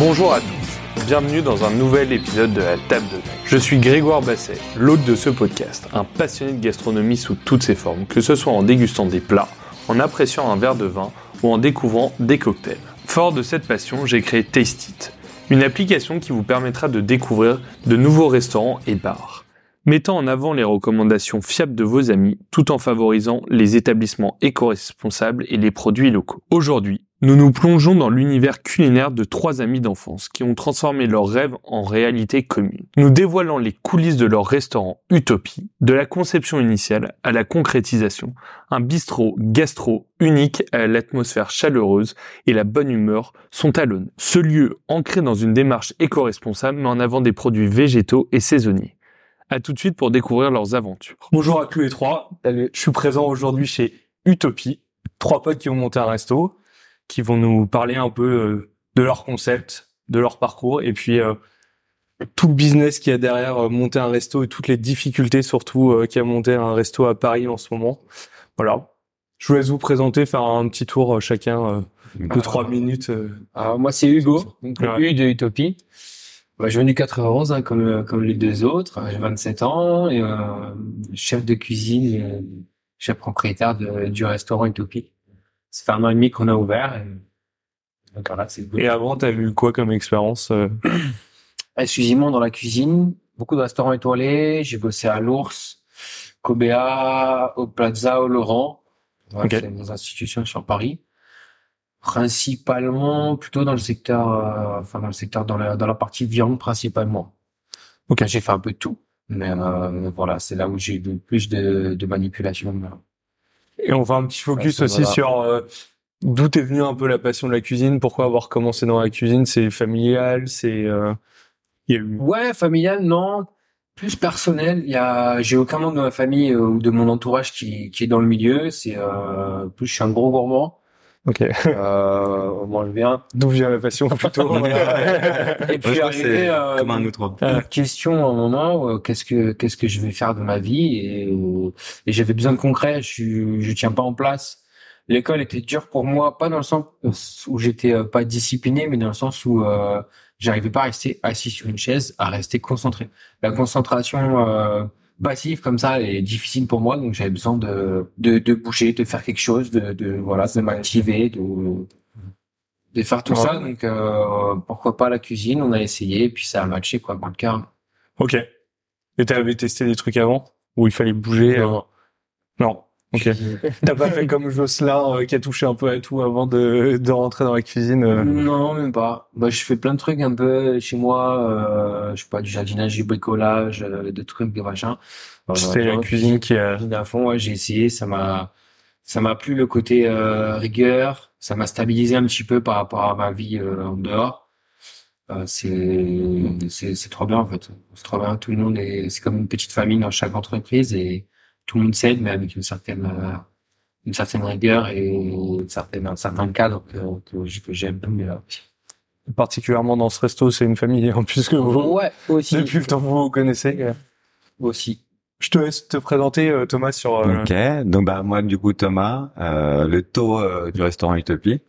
Bonjour à tous, bienvenue dans un nouvel épisode de la table de Je suis Grégoire Basset, l'hôte de ce podcast, un passionné de gastronomie sous toutes ses formes, que ce soit en dégustant des plats, en appréciant un verre de vin ou en découvrant des cocktails. Fort de cette passion, j'ai créé Taste It, une application qui vous permettra de découvrir de nouveaux restaurants et bars, mettant en avant les recommandations fiables de vos amis tout en favorisant les établissements éco-responsables et les produits locaux. Aujourd'hui, nous nous plongeons dans l'univers culinaire de trois amis d'enfance qui ont transformé leurs rêves en réalité commune, nous dévoilant les coulisses de leur restaurant Utopie, de la conception initiale à la concrétisation, un bistrot gastro unique à l'atmosphère chaleureuse et la bonne humeur sont à l'aune. Ce lieu, ancré dans une démarche éco-responsable, met en avant des produits végétaux et saisonniers. À tout de suite pour découvrir leurs aventures. Bonjour à tous les trois. Je suis présent aujourd'hui chez Utopie. Trois potes qui ont monté un resto, qui vont nous parler un peu euh, de leur concept, de leur parcours, et puis euh, tout le business qu'il y a derrière euh, monter un resto et toutes les difficultés surtout euh, qu'il y a monter un resto à Paris en ce moment. Voilà. Je vous laisse vous présenter, faire un petit tour chacun euh, de trois minutes. Alors, moi, c'est Hugo, donc Ouais. U de Utopie. Bah, je viens du 91, hein, comme, comme les deux autres. J'ai 27 ans et euh, chef de cuisine, chef propriétaire de, du restaurant Utopie. Ça fait un an et demi qu'on a ouvert. Et, donc voilà, c'est Et avant, t'as eu quoi comme expérience euh, exclusivement dans la cuisine. Beaucoup de restaurants étoilés. J'ai bossé à l'Ours, Cobea, au Plaza, au Laurent. Voilà, Ok. C'est des institutions sur Paris. Principalement, plutôt dans le secteur, euh, enfin dans le secteur dans la dans la partie viande principalement. Ok. J'ai fait un peu de tout, mais euh, voilà, c'est là où j'ai eu le plus de, de manipulation. Et on va un petit focus Ouais, aussi voilà. sur euh, d'où est venue un peu la passion de la cuisine, pourquoi avoir commencé dans la cuisine, c'est familial, c'est euh, il y a eu Ouais, familial, non. Plus personnel, il y a, j'ai aucun membre de ma famille euh, ou de mon entourage qui, qui est dans le milieu. C'est euh, plus, je suis un gros gourmand. OK. Euh, on mange bien. D'où vient la passion plutôt Et Ouais, puis arrivé, c'est euh, comme un autre. une question à un moment, euh, qu'est-ce que qu'est-ce que je vais faire de ma vie? Et, euh, et j'avais besoin de concret. Je suis, je tiens pas en place. L'école était dure pour moi, pas dans le sens où j'étais euh, pas discipliné, mais dans le sens où euh, j'arrivais pas à rester assis sur une chaise, à rester concentré. La concentration passive comme ça est difficile pour moi, donc j'avais besoin de, de de bouger, de faire quelque chose, de, de voilà, de m'activer, de de faire tout Ouais. ça. Donc euh, pourquoi pas la cuisine On a essayé, et puis ça a matché quoi, coup de cœur. OK. Et t'avais testé des trucs avant où il fallait bouger euh, Non. OK. T'as pas fait comme Jocelyn euh, qui a touché un peu à tout avant de, de rentrer dans la cuisine euh. Non, même pas. Bah, je fais plein de trucs un peu chez moi. Euh, je sais pas, du jardinage, du bricolage, euh, des trucs, des machins. C'était la cuisine qui a à fond. Ouais, j'ai essayé. Ça m'a, ça m'a plu le côté euh, rigueur. Ça m'a stabilisé un petit peu par rapport à ma vie euh, en dehors. C'est, c'est, c'est trop bien en fait. C'est trop bien. Tout le monde est, c'est comme une petite famille dans chaque entreprise et tout le monde s'aide, mais avec une certaine, euh, une certaine rigueur et une certaine, un certain cadre que, que, que j'aime. Mais, euh, particulièrement dans ce resto, c'est une famille en plus que vous. Ouais, aussi. Depuis le temps que vous vous connaissez. Aussi. Je te laisse te présenter euh, Thomas sur euh, Ok, donc bah moi du coup Thomas, euh, le taux euh, du restaurant Utopie,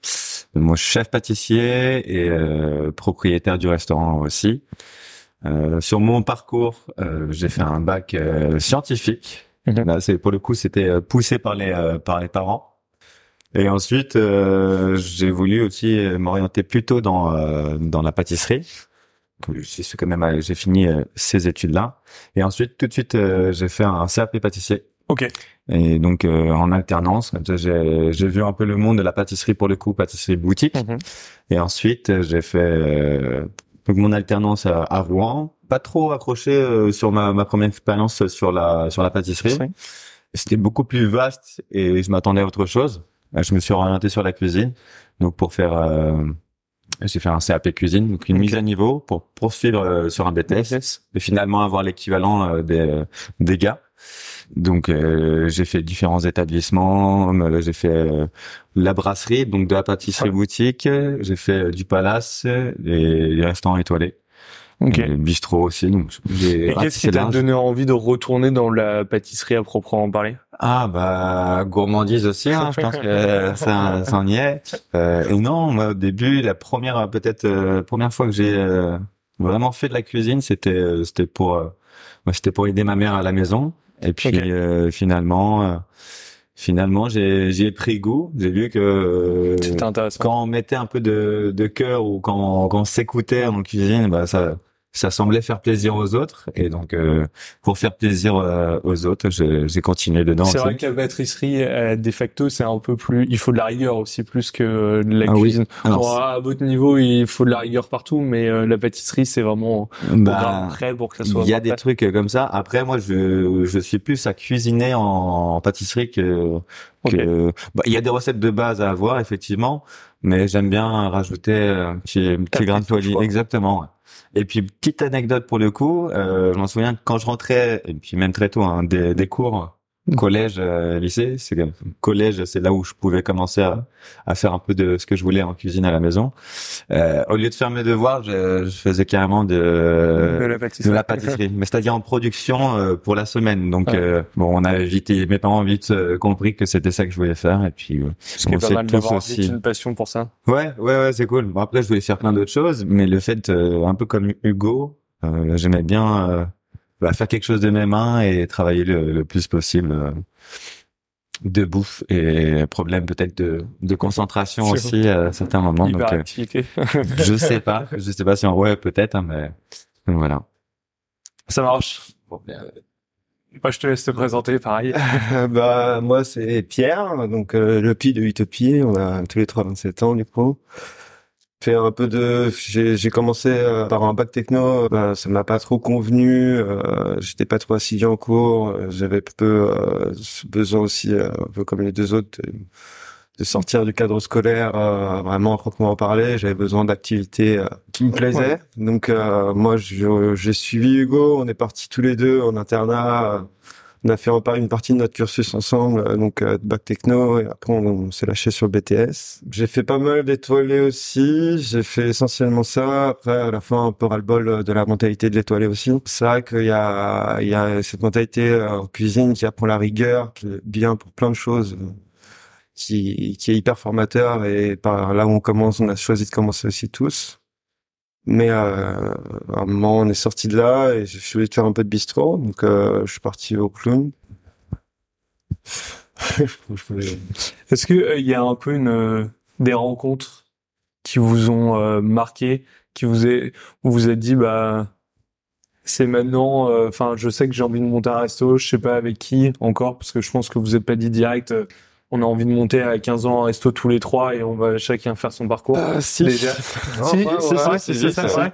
mon chef pâtissier et euh, propriétaire du restaurant aussi. Euh, sur mon parcours, euh, j'ai fait un bac euh, scientifique. Là, c'est pour le coup, c'était euh, poussé par les euh, par les parents. Et ensuite, euh, j'ai voulu aussi euh, m'orienter plutôt dans euh, dans la pâtisserie. Ce quand même, euh, j'ai fini ces études-là. Et ensuite, tout de suite, euh, j'ai fait un CAP pâtissier. OK. Et donc euh, en alternance, comme ça, j'ai j'ai vu un peu le monde de la pâtisserie pour le coup, pâtisserie boutique. Mhm. Et ensuite, j'ai fait euh, donc mon alternance à, à Rouen. Pas trop accroché euh, sur ma, ma première expérience sur la sur la pâtisserie. Oui. C'était beaucoup plus vaste et je m'attendais à autre chose. Euh, Je me suis orienté sur la cuisine. Donc pour faire, euh, j'ai fait un CAP cuisine, donc une mise à niveau pour poursuivre euh, sur un BTS et finalement avoir l'équivalent euh, des des gars. Donc euh, j'ai fait différents établissements, euh, j'ai fait euh, la brasserie, donc de la pâtisserie Ouais. boutique, j'ai fait euh, du palace et les restaurants étoilés. Ok. Et le bistrot aussi. Donc Et qu'est-ce qui t'a donné envie de retourner dans la pâtisserie à proprement parler? Ah bah gourmandise aussi, hein, je pense que ça, ça en y est. Euh, et non, moi au début, la première peut-être euh, première fois que j'ai euh, vraiment fait de la cuisine, c'était euh, c'était pour euh, c'était pour aider ma mère à la maison. Et puis Ok. euh, finalement finalement j'ai j'ai pris goût. J'ai vu que quand on mettait un peu de, de cœur ou quand, quand on s'écoutait en cuisine, bah ça, ça semblait faire plaisir aux autres. Et donc, euh, pour faire plaisir euh, aux autres, j'ai continué dedans. C'est vrai que la pâtisserie, euh, de facto, c'est un peu plus. Il faut de la rigueur aussi plus que euh, de la Ah oui. cuisine. Alors, Bon, à votre niveau, il faut de la rigueur partout, mais euh, la pâtisserie, c'est vraiment bah, prêt pour que ça soit. il y a des trucs comme ça. Après, moi, je, je suis plus à cuisiner en, en pâtisserie que, bah, il y a des recettes de base à avoir, effectivement, mais j'aime bien rajouter un petit, un petit Ta grain de quoi. Exactement. ouais. Et puis, petite anecdote pour le coup, euh, je m'en souviens quand je rentrais, et puis même très tôt, hein, des, des cours, collège, euh, lycée, c'est collège, c'est là où je pouvais commencer à, à faire un peu de ce que je voulais en cuisine à la maison. Euh, au lieu de faire mes devoirs, je, je faisais carrément de, de la de pâtisserie. la pâtisserie, mais c'est-à-dire en production euh, pour la semaine. Donc Ouais. euh, bon, on a vite, mes parents ont vite euh, compris que c'était ça que je voulais faire, et puis euh, Ce qui est on pas sait mal tous d'avoir aussi. une passion pour ça. Ouais, ouais, ouais, c'est cool. Bon, après, je voulais faire plein d'autres choses, mais le fait, euh, un peu comme Hugo, euh, j'aimais bien euh, bah, faire quelque chose de mes mains et travailler le, le plus possible euh, de bouffe et problème peut-être de, de concentration aussi à certains moments. Donc, euh, je sais pas, je sais pas si on ouais peut-être, hein, mais voilà. ça marche. Moi, je te laisse te présenter, pareil. bah moi c'est Pierre, donc euh, le pi de Utopie, on a tous les trois 27 ans du coup. Fait un peu de, j'ai commencé euh, par un bac techno, bah, ça m'a pas trop convenu, euh, j'étais pas trop assidu en cours, euh, j'avais peu euh, besoin aussi, euh, un peu comme les deux autres, de, de sortir du cadre scolaire euh, vraiment à proprement parler. J'avais besoin d'activités euh, qui me plaisaient. Donc euh, moi j'ai suivi Hugo, on est partis tous les deux en internat. On a fait en part une partie de notre cursus ensemble, euh, donc euh, bac techno, et après on, s'est lâché sur BTS. J'ai fait pas mal d'étoilés aussi, j'ai fait essentiellement ça. Après, à la fin, un peu ras-le-bol euh, de la mentalité de l'étoilé aussi. C'est vrai qu'il y a, il y a cette mentalité euh, en cuisine qui apprend la rigueur, qui est bien pour plein de choses, qui, qui est hyper formateur, et par là où on commence, on a choisi de commencer aussi tous. Mais euh, à un moment, on est sorti de là et choisi de faire un peu de bistrot. Donc, euh, je suis parti au clown. Est-ce que euh, il y a un peu une euh, des rencontres qui vous ont euh, marqué, qui vous est, où vous êtes dit bah c'est maintenant. Enfin, je sais que j'ai envie de monter un resto. Je sais pas avec qui encore parce que je pense que vous êtes pas dit direct. On a envie de monter à 15 ans un resto tous les trois et on va chacun faire son parcours. Si. Déjà. Si, Si, ouais, c'est ouais, ça, c'est ça.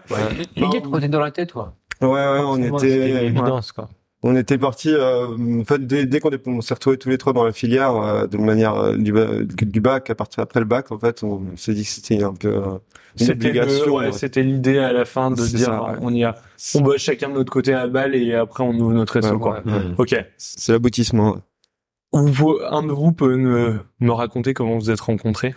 Les gars, tu t'es dans la tête, quoi. Ouais, ouais, on était, évidence, quoi. on était partis. Euh, en fait, dès, dès qu'on est- on s'est retrouvés tous les trois dans la filière, euh, de manière euh, du, ba- du bac, à partir après le bac, en fait, on s'est dit que c'était un peu euh, une C'était le- obligation. ouais, ouais. c'était l'idée à la fin de C'est dire ça, ouais. on y a, on bosse chacun de notre côté à balle et après on ouvre notre resto Ouais, quoi. ouais, ouais. Ok. C'est l'aboutissement. Vous- un de vous peut me, me raconter comment vous êtes rencontrés?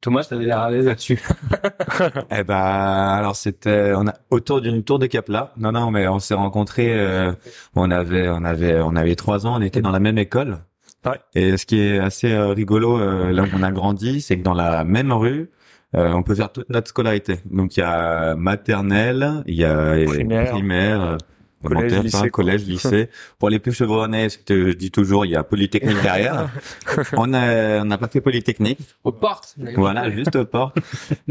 Thomas, t'avais l'air à l'aise là-dessus. Eh ben, alors c'était, on a autour d'une tour de Capla. Non, non, mais on s'est rencontrés. euh, on avait, on avait, on avait trois ans. On était dans la même école. Ouais. Et ce qui est assez euh, rigolo, euh, là où on a grandi, c'est que dans la même rue, euh, on peut faire toute notre scolarité. Donc il y a maternelle, il y a Primaire. primaire, euh, Collège, lycée, collège, lycée. Pour les plus chevronnés, je dis toujours, il y a Polytechnique derrière. on a, on n'a pas fait Polytechnique. Aux portes. Voilà, juste au port.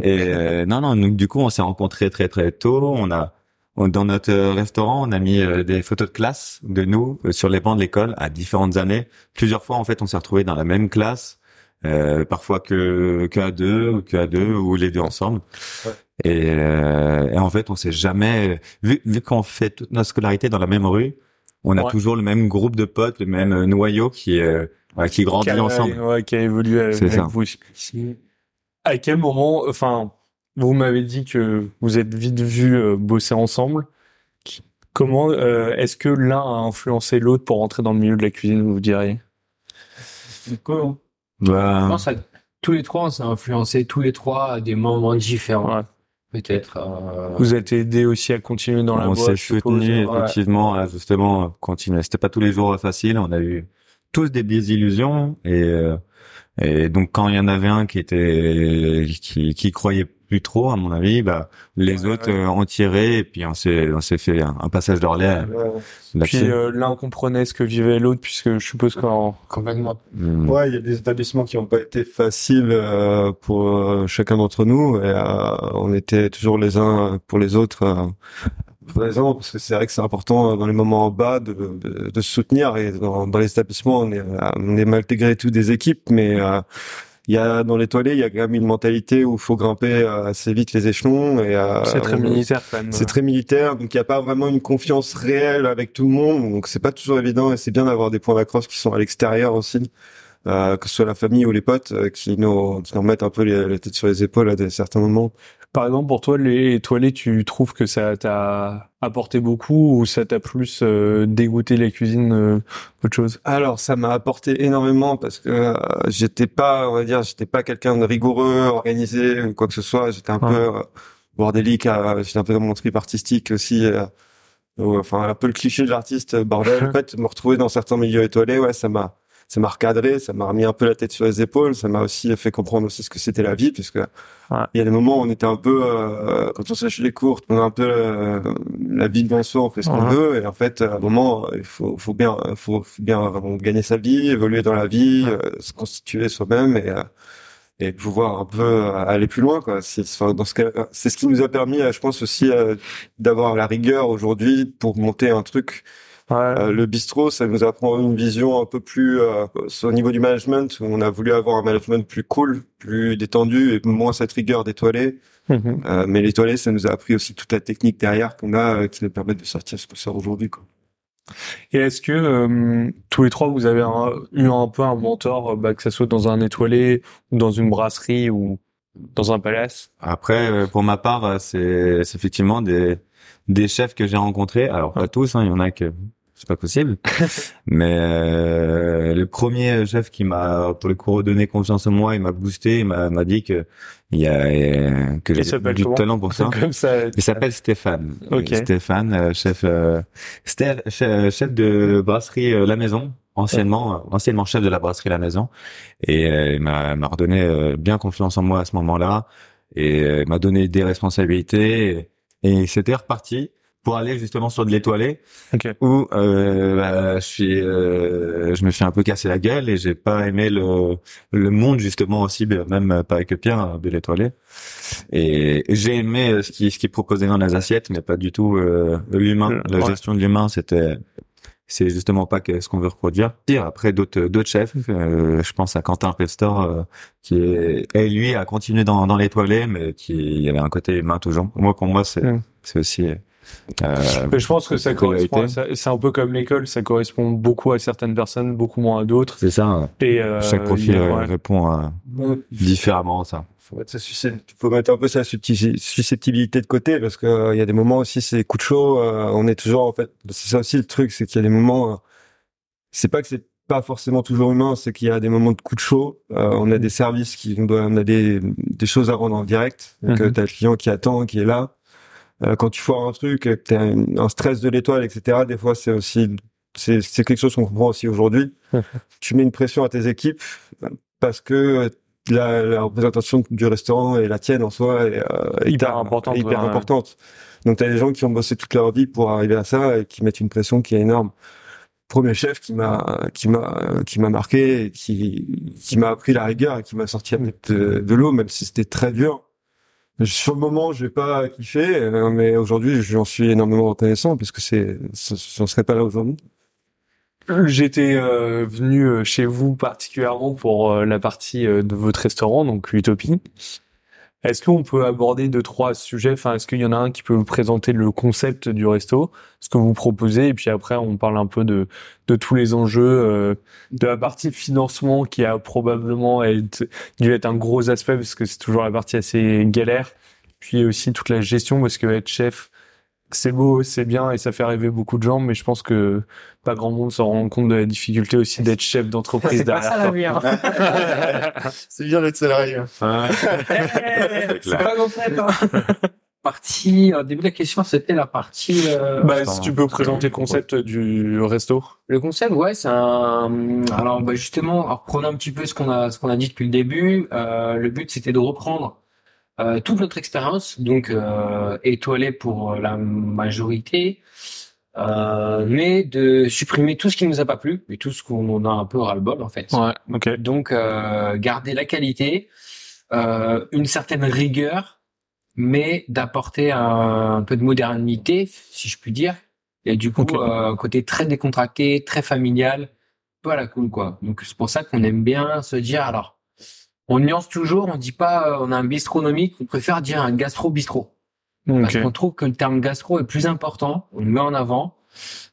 Et euh, non, non, donc du coup, on s'est rencontrés très très tôt. On a on- dans notre restaurant, on a mis euh, des photos de classe de nous euh, sur les bancs de l'école à différentes années. Plusieurs fois, en fait, on s'est retrouvés dans la même classe, euh, parfois que que à deux, ou que à deux, ou les deux ensemble. Ouais. Et, euh, et en fait, on s'est jamais vu vu qu'on fait toute notre scolarité dans la même rue. On a Ouais. toujours le même groupe de potes, le même euh, noyau qui euh, qui grandit qui a, ensemble. ouais, qui a évolué avec, C'est ça. vous. À quel moment, enfin, vous m'avez dit que vous êtes vite vus euh, bosser ensemble. Comment euh, est-ce que l'un a influencé l'autre pour rentrer dans le milieu de la cuisine, vous diriez? Comment Bah, Je pense que tous les trois, on s'est influencés tous les trois à des moments différents. Ouais. Peut-être. Euh... Vous êtes aidé aussi à continuer dans la on voie. s'est je suppose. soutenu Ouais. effectivement à justement continuer. C'était pas tous les jours facile. On a eu tous des désillusions et euh, et donc quand il y en avait un qui était qui qui croyait plus trop à mon avis, bah les Ouais, autres ouais. euh, ont tiré et puis on s'est on s'est fait un, un passage de relais Ouais. Puis euh, l'un comprenait ce que vivait l'autre, puisque je suppose qu'en Complètement. Mm. Ouais, il y a des établissements qui n'ont pas été faciles euh, pour euh, chacun d'entre nous et euh, on était toujours les uns pour les autres présents parce que c'est vrai que c'est important euh, dans les moments en bas de, de, de se soutenir et dans, dans les établissements on est euh, on est malgré tout des équipes mais euh, il y a dans les toilettes il y a quand même une mentalité où il faut grimper assez vite les échelons et euh, c'est très on- militaire quand même. c'est très militaire, donc il n'y a pas vraiment une confiance réelle avec tout le monde, donc c'est pas toujours évident et c'est bien d'avoir des points d'accroche qui sont à l'extérieur aussi, euh, que ce soit la famille ou les potes euh, qui nous qui nous remettent un peu les, la tête sur les épaules à des, certains moments. Par exemple, pour toi, les toilettes, tu trouves que ça t'a apporté beaucoup ou ça t'a plus euh, dégoûté la cuisine euh, autre chose? Alors ça m'a apporté énormément parce que euh, j'étais pas, on va dire, j'étais pas quelqu'un de rigoureux, organisé ou quoi que ce soit. J'étais un peu euh, bordélique, euh, j'étais un peu dans mon trip artistique aussi. enfin un peu le cliché de l'artiste bordel. en fait, me retrouver dans certains milieux étoilés, ouais, ça m'a ça m'a recadré, ça m'a remis un peu la tête sur les épaules, ça m'a aussi fait comprendre aussi ce que c'était la vie, puisque il y a des moments où on était un peu, euh, quand on sèche les cours, on a un peu euh, la vie devant soi, on fait ce qu'on Ouais. veut, et en fait, à un moment, il faut, faut bien, faut, faut bien gagner sa vie, évoluer dans la vie, euh, se constituer soi-même et euh, et pouvoir un peu euh, aller plus loin, quoi. C'est enfin, dans ce cas, c'est ce qui nous a permis, je pense aussi, euh, d'avoir la rigueur aujourd'hui pour monter un truc Ouais. euh, le bistrot, ça nous apprend une vision un peu plus euh, au niveau du management, où on a voulu avoir un management plus cool, plus détendu et moins cette rigueur d'étoilé. Mhm. Euh, mais l'étoilé, ça nous a appris aussi toute la technique derrière qu'on a, euh, qui nous permet de sortir ce qu'on sort aujourd'hui. Quoi. Et est-ce que euh, tous les trois, vous avez un- eu un peu un mentor, bah, que ça soit dans un étoilé ou dans une brasserie ou dans un palace Après, pour ma part, c'est c'est effectivement des des chefs que j'ai rencontrés. Alors pas tous, hein, il y en a que c'est pas possible. Mais euh, le premier chef qui m'a, pour le coup, redonné confiance en moi, il m'a boosté, il m'a dit que il y a euh, que j'ai du comment talent pour ça. Comme ça. Il s'appelle Stéphane. Ok. Stéphane, euh, chef, euh, Steph- chef, de brasserie euh, La Maison, anciennement, anciennement chef de la brasserie La Maison, et euh, il m'a m'a redonné euh, bien confiance en moi à ce moment-là, et euh, m'a donné des responsabilités, et, et c'était reparti pour aller justement sur de l'étoilé, Ok. où euh, bah, je suis, euh, je me suis un peu cassé la gueule et j'ai pas aimé le le monde justement aussi, ben, même pas avec Pierre hein, de l'étoilé. Et j'ai aimé euh, ce qui ce qui proposait dans les assiettes, mais pas du tout euh, l'humain, Euh, la gestion de l'humain. C'était c'est justement pas que ce qu'on veut reproduire. Dire après d'autres d'autres chefs, euh, je pense à Quentin Pestor euh, qui est et lui a continué dans dans l'étoilé, mais qui il y avait un côté humain toujours. Moi pour moi c'est Mm. c'est aussi je pense que ça correspond. à C'est un peu comme l'école, ça correspond beaucoup à certaines personnes, beaucoup moins à d'autres. c'est ça. hein. Et euh, Chaque profil il y a- euh, ouais. répond euh, différemment à ça. faut mettre, sa suscep- faut mettre un peu sa susceptibilité de côté parce que euh, il y a des moments aussi c'est coup de chaud euh, on est toujours en fait c'est ça aussi le truc c'est qu'il y a des moments euh, c'est pas que c'est pas forcément toujours humain c'est qu'il y a des moments de coup de chaud Euh, on a des services qui on doit on a des des choses à rendre en direct donc Mhm. euh, t'as le client qui attend qui est là Euh, quand tu foires un truc que t'as un, stress de l'étoile etc des fois c'est aussi c'est c'est quelque chose qu'on comprend aussi aujourd'hui tu mets une pression à tes équipes parce que la, la représentation du restaurant et la tienne en soi est, euh, Hyper ta- importante, hyper ouais. importante. Donc t'as des gens qui ont bossé toute leur vie pour arriver à ça et qui mettent une pression qui est énorme. Premier chef qui m'a qui m'a qui m'a marqué, et qui qui m'a appris la rigueur et qui m'a sorti de, de l'eau même si c'était très dur. Sur le moment, je vais pas kiffé, euh, mais aujourd'hui, j'en suis énormément reconnaissant parce que c'est, j'en serais pas là aujourd'hui. J'étais euh, venu euh, chez vous particulièrement pour euh, la partie de votre restaurant, donc Utopie. Est-ce qu'on peut aborder deux trois sujets? Enfin, est-ce qu'il y en a un qui peut vous présenter le concept du resto, ce que vous proposez, et puis après on parle un peu de de tous les enjeux, euh, de la partie financement qui a probablement dû être un gros aspect parce que c'est toujours la partie assez galère. Puis aussi toute la gestion parce que être chef, c'est beau, c'est bien et ça fait rêver beaucoup de gens, mais je pense que pas grand monde s'en rend compte de la difficulté aussi d'être chef d'entreprise C'est pas derrière. ça la quoi. vie, hein. C'est bien d'être salarié. C'est pas qu'on fait, hein. partie, au début de la question, c'était la partie. Euh, bah, si tu peux présenter le concept du resto. Le concept, ouais, c'est un. Alors, bah, justement, reprenons un petit peu ce qu'on a, ce qu'on a dit depuis le début. Euh, le but, c'était de reprendre euh, toute notre expérience, donc euh, étoilée pour la majorité, euh, mais de supprimer tout ce qui nous a pas plu et tout ce qu'on a un peu ras-le-bol en fait. Ouais. Donc, euh, garder la qualité, euh, une certaine rigueur mais d'apporter un, peu de modernité, si je puis dire. Et du coup, euh, côté très décontracté, très familial, voilà cool quoi. Donc c'est pour ça qu'on aime bien se dire alors, on nuance toujours, on dit pas euh, on a un bistronomique, on préfère dire un gastro-bistrot. Parce qu'on trouve que le terme gastro est plus important, on le met en avant.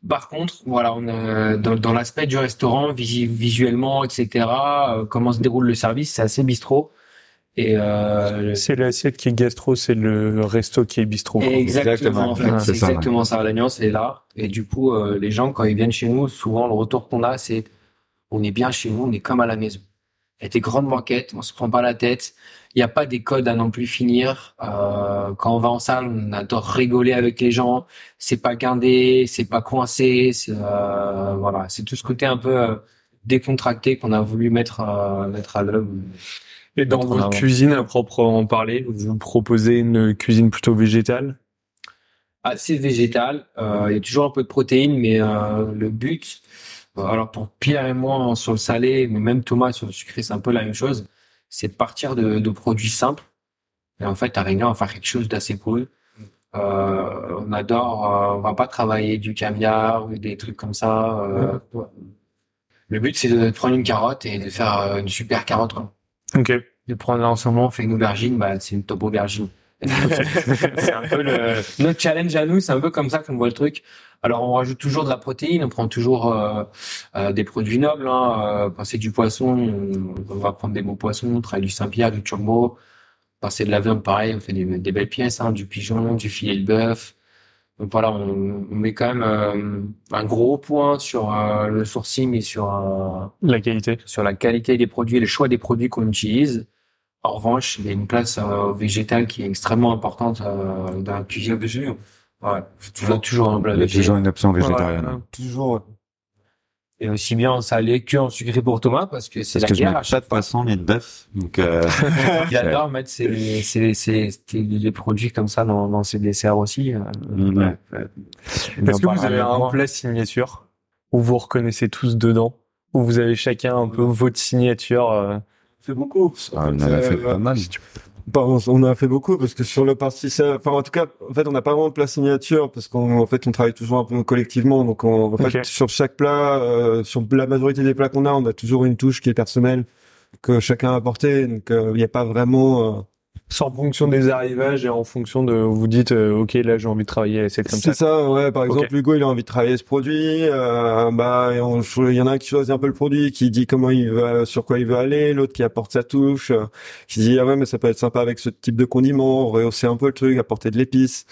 Par contre, voilà, on a, dans, dans l'aspect du restaurant, visuellement, etc., euh, comment se déroule le service, c'est assez bistrot. Et euh, c'est l'assiette qui est gastro, c'est le resto qui est bistrot. Exactement, en fait, c'est exactement ça. La nuance est là. Et du coup, euh, les gens quand ils viennent chez nous, souvent le retour qu'on a, c'est on est bien chez nous, on est comme à la maison. Il y a des grandes banquettes, on se prend pas la tête. Il n'y a pas des codes à non plus finir. Euh, quand on va en salle, on adore rigoler avec les gens. C'est pas guindé, c'est pas coincé. C'est euh, voilà, c'est tout ce côté un peu euh, décontracté qu'on a voulu mettre mettre à l'œuvre. Et dans votre cuisine à proprement parler, vous proposez une cuisine plutôt végétale? Assez végétale. Il y a toujours un peu de protéines, mais le but, alors pour Pierre et moi sur le salé, mais même Thomas sur le sucré, c'est un peu la même chose. C'est de partir de, de, produits simples. Et en fait, à on va faire quelque chose d'assez cool. Euh, on adore, on va pas travailler du caviar ou des trucs comme ça. Le but, c'est de prendre une carotte et de faire une super carotte. Quoi. Ok. De prendre l'ensemble, on fait une aubergine, bah, c'est une top aubergine. c'est un peu le, notre challenge à nous, c'est un peu comme ça qu'on voit le truc. Alors on rajoute toujours de la protéine, on prend toujours euh, euh, des produits nobles. Hein, euh, c'est du poisson, on, va prendre des beaux poissons, on travaille du Saint-Pierre, du Chombo. Passer de la viande, pareil, on fait des, des belles pièces, hein, du pigeon, du filet de bœuf. Donc voilà, on, met quand même euh, un gros point sur euh, le sourcing et sur euh, la qualité, sur la qualité des produits, et le choix des produits qu'on utilise. En revanche, il y a une place végétale qui est extrêmement importante dans la cuisine végétale. Ouais, toujours, toujours un plat. Toujours une option végétarienne. toujours. Et aussi bien en salé qu'en sucré pour Thomas parce que c'est la que guerre. Je mets pas de poisson ni de bœuf. Donc euh... il adore mettre ses, ses, ses, les produits comme ça dans, dans ses desserts aussi. Euh, ouais. Est-ce que vous avez un plat signature où vous reconnaissez tous dedans où vous avez chacun un peu votre signature euh... C'est beaucoup. Ah, on en a fait pas mal. On on a fait beaucoup parce que sur le parti, enfin en tout cas, en fait, on n'a pas vraiment de plat signature parce qu'en fait, on travaille toujours un peu collectivement. Donc, en fait, sur chaque plat, euh, sur la majorité des plats qu'on a, on a toujours une touche qui est personnelle que chacun a apporté. Donc, euh, il n'y a pas vraiment en fonction des arrivages et en fonction de vous dites euh, ok là j'ai envie de travailler c'est comme ça. C'est ça ouais par exemple Hugo il a envie de travailler ce produit euh, bah il y en a un qui choisit un peu le produit qui dit comment il va sur quoi il veut aller l'autre qui apporte sa touche euh, qui dit ah ouais mais ça peut être sympa avec ce type de condiment rehausser un peu le truc apporter de l'épice.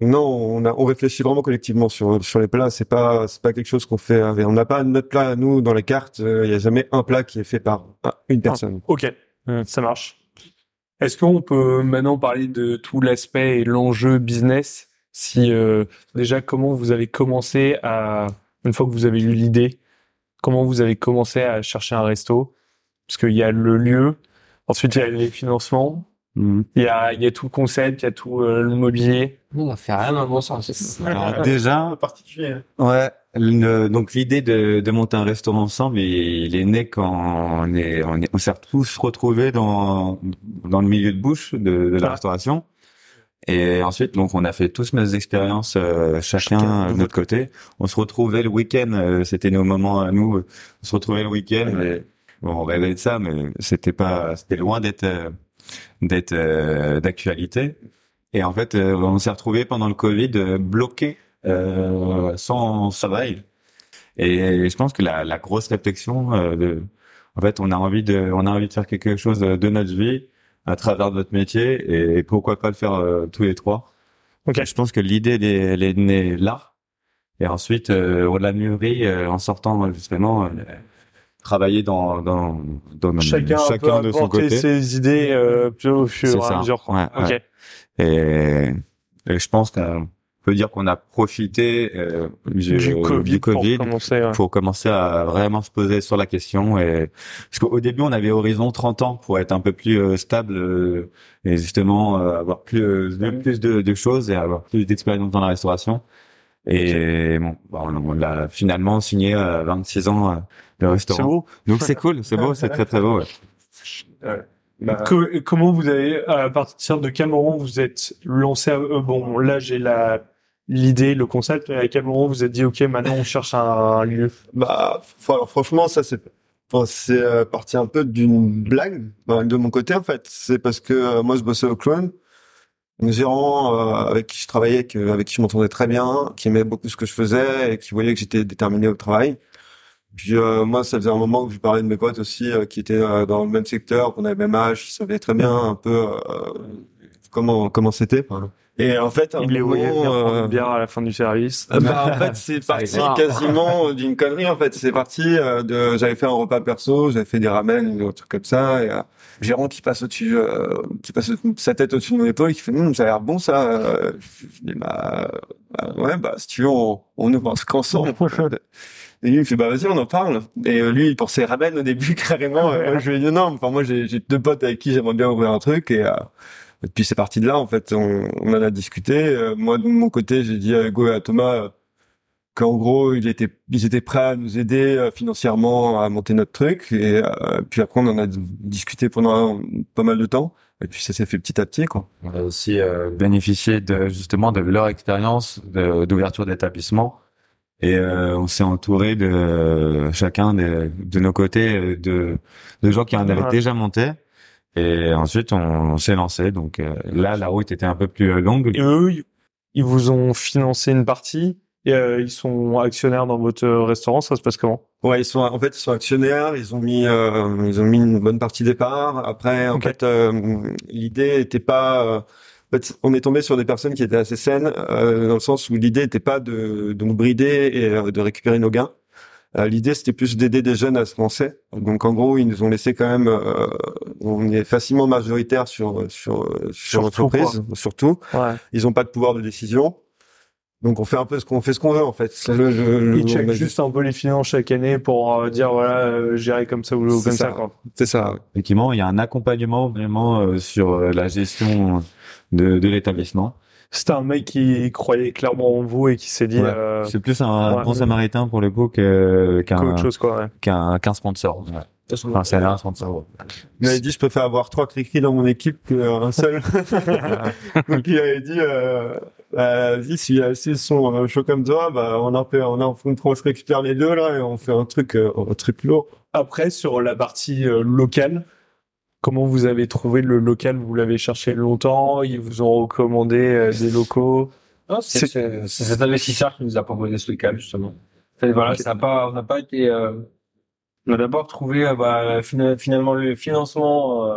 Non, on, a, on réfléchit vraiment collectivement sur sur les plats. C'est pas c'est pas quelque chose qu'on fait. On n'a pas notre plat nous dans les cartes. Euh, il y a jamais un plat qui est fait par une personne. ok, ça marche. Est-ce qu'on peut maintenant parler de tout l'aspect et l'enjeu business Si euh, déjà comment vous avez commencé à une fois que vous avez eu l'idée, comment vous avez commencé à chercher un resto? Parce qu'il y a le lieu, ensuite il y a les financements, mhm. il y a il y a tout le concept, il y a tout euh, le mobilier. On va faire rien dans le bon sens. Alors déjà, particulier. Ouais, donc l'idée de, de, monter un restaurant ensemble, il, est né quand on est on, est, on s'est tous retrouvés dans dans le milieu de bouche de, de la restauration. Et ensuite, donc, on a fait tous nos expériences, euh, chacun de notre côté. On se retrouvait le week-end, euh, c'était nos moments à nous. On se retrouvait le week-end. bon, on rêvait de ça, mais c'était pas, c'était loin d'être euh, d'être d'actualité. Et en fait, on s'est retrouvés pendant le Covid bloqués euh, sans travail. Et je pense que la, la grosse réflexion euh, de, en fait, on a envie de, on a envie de faire quelque chose de notre vie à travers notre métier et, pourquoi pas le faire euh, tous les trois. Okay. Je pense que l'idée elle est née là. Et ensuite, euh, on l'a mûri en sortant justement travailler dans dans, dans chacun, chacun de son côté ses idées euh, au fur et à mesure. Ouais, okay. Et Et je pense qu'on peut dire qu'on a profité euh, du, Covid, pour, commencer, pour commencer à vraiment se poser sur la question. Et parce qu'au début, on avait horizon 30 ans pour être un peu plus euh, stable euh, et justement avoir plus plus de, de, choses et avoir plus d'expérience dans la restauration. Et bon, on, a finalement signé à 26 ans le restaurant. Beau. Donc c'est cool, c'est beau, c'est très très beau. Ouais. Bah... comment vous avez, à partir de quel moment vous êtes lancé à, euh, Bon, là j'ai la l'idée, le concept, à quel moment vous êtes dit ok, maintenant on cherche un, lieu? Bah, franchement, ça c'est c'est euh, parti un peu d'une blague de mon côté en fait. C'est parce que euh, moi je bossais au clown, un gérant avec qui je travaillais, avec qui je m'entendais très bien, qui aimait beaucoup ce que je faisais et qui voyait que j'étais déterminé au travail. Puis euh, moi, ça faisait un moment que je parlais de mes potes aussi euh, qui étaient euh, dans le même secteur, qu'on avait le même âge, ils savaient très bien un peu comment comment c'était. Et en fait, un il les voyait bien bière à la fin du service. Bah, en fait, c'est parti quasiment d'une connerie. En fait, c'est parti de. J'avais fait un repas perso, j'avais fait des ramen, des trucs comme ça. Et gérant qui passe au-dessus, qui passe sa tête au-dessus de mon épaule, qui fait, hum, ça a l'air bon ça. je dis bah, bah, ouais, bah si tu veux, on, on ouvre un truc ensemble. Et lui, il me fait, bah, vas-y, on en parle. Et euh, lui, il pensait ramen au début, carrément. Euh, je lui ai dit, non, enfin, moi, j'ai deux potes avec qui j'aimerais bien ouvrir un truc. Et, euh, et puis, c'est parti de là, en fait. On, on en a discuté. moi, de mon côté, j'ai dit à Hugo et à Thomas qu'en gros, il était, ils étaient prêts à nous aider financièrement à monter notre truc. Et puis après, on en a discuté pendant pas mal de temps. Et puis ça s'est fait petit à petit, quoi. On a aussi bénéficié de justement de leur expérience d'ouverture d'établissement et euh, on s'est entouré de chacun de, de, nos côtés de, de gens qui en avaient déjà monté. Et ensuite, on, s'est lancé. Donc euh, là, la route était un peu plus longue. Et eux, ils vous ont financé une partie et euh, ils sont actionnaires dans votre restaurant. Ça se passe comment? Ouais, ils sont en fait ils sont actionnaires. Ils ont mis ils ont mis une bonne partie départ. Après, en fait, l'idée était pas on est tombé sur des personnes qui étaient assez saines, euh, dans le sens où l'idée n'était pas de, de nous brider et euh, de récupérer nos gains. Euh, l'idée, c'était plus d'aider des jeunes à se lancer. Donc, en gros, ils nous ont laissé quand même. on est facilement majoritaire sur sur sur l'entreprise, surtout. Ouais. Ils n'ont pas de pouvoir de décision. Donc on fait un peu ce qu'on fait ce qu'on veut en fait. Ils checkent juste un peu les finances chaque année pour dire voilà gérer comme ça ou comme ça. C'est ça. Effectivement, il y a un accompagnement vraiment sur la gestion de, de l'établissement. C'était un mec qui croyait clairement en vous et qui s'est dit. Euh... C'est plus un bon samaritain pour le coup qu'un chose quoi. Qu'un qu'un sponsor. Ouais. Enfin, c'est un sponsor. Il m'avait dit je préfère avoir trois cri dans mon équipe qu'un seul. Donc il avait dit euh, bah, si, si ils sont euh, chauds comme toi, bah on en fait on en on se récupère les deux là et on fait un truc euh, un truc lourd. Après sur la partie euh, locale, Comment vous avez trouvé le local Vous l'avez cherché longtemps? Ils vous ont recommandé euh, des locaux? C'est cet investisseur qui nous a proposé ce local justement. En voilà, ça pas, on n'a pas été. Euh, on a d'abord trouvé euh, bah, finalement le financement.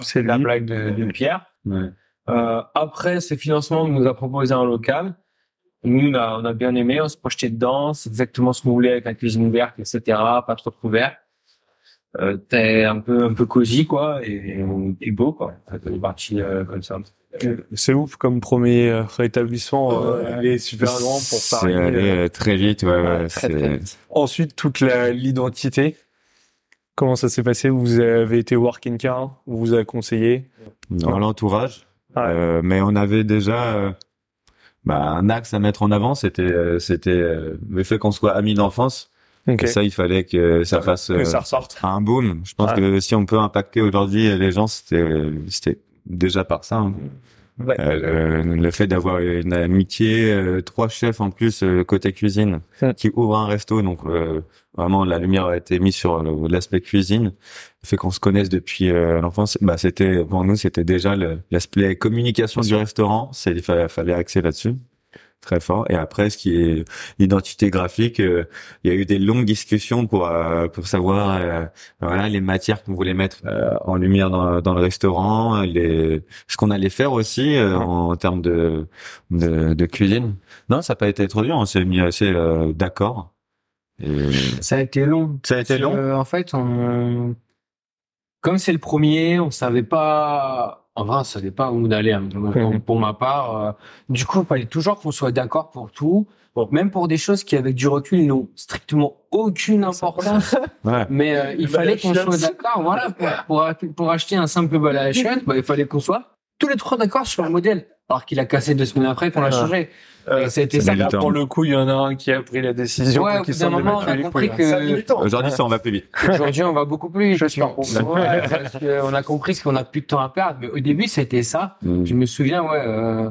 c'est la blague de, de Pierre. Ouais. après, ce financement nous a proposé un local. Nous, on a, on a bien aimé, on se projetait dedans. C'est exactement ce qu'on voulait avec la cuisine ouverte, etc. Pas trop couvert euh, t'es un peu un peu cosy quoi et, et beau quoi. Une partie euh, comme ça. C'est ouf comme premier euh, rétablissement euh, est super grand pour Paris c'est allé euh, très vite ouais, ouais très, très vite. ensuite toute l'identité. Comment ça s'est passé? Vous avez été working car? On vous a conseillé? Dans l'entourage. Mais on avait déjà bah, un axe à mettre en avant c'était c'était le fait qu'on soit amis d'enfance et ça, il fallait que ça fasse que ça ressorte. un boom. Je pense que si on peut impacter aujourd'hui les gens, c'était c'était déjà par ça. Hein. Ouais. Euh, le fait d'avoir une amitié, euh, trois chefs en plus euh, côté cuisine qui ouvrent un resto, donc euh, vraiment la lumière a été mise sur l'aspect cuisine, le fait qu'on se connaisse depuis l'enfance. Bah c'était pour nous c'était déjà l'aspect communication du restaurant, c'est il fallait, fallait axer là-dessus très fort. Et après, ce qui est l'identité graphique, euh, il y a eu des longues discussions pour euh, pour savoir euh, voilà les matières qu'on voulait mettre en lumière dans, dans, le restaurant, les ce qu'on allait faire aussi en, termes de, de, de cuisine. Non, ça n'a pas été trop dur. On s'est mis assez d'accord. Ça a été long. Ça a été long? en fait, on... comme c'est le premier, on savait pas en vrai, ça pas où d'aller. hein. Pour ma part, euh, du coup, il fallait toujours qu'on soit d'accord pour tout. Bon, même pour des choses qui, avec du recul, n'ont strictement aucune importance. Ouais. Mais euh, il Le fallait qu'on soit d'accord. Voilà, pour, pour, pour acheter un simple balai à chiottes, bah, il fallait qu'on soit tous les trois d'accord sur le modèle. Alors qu'il a cassé deux semaines après qu'on l'a changé. Euh, c'était ça Là, pour le coup, il y en a un qui a pris la décision. Ouais, qui au bout d'un moment, on a compris que-. Aujourd'hui, ça, on va plus vite. Aujourd'hui, on va beaucoup plus. Je suis vous. Ouais, parce qu'on a compris qu'on a plus de temps à perdre. Mais au début, c'était ça. Mm. Je me souviens, ouais, euh,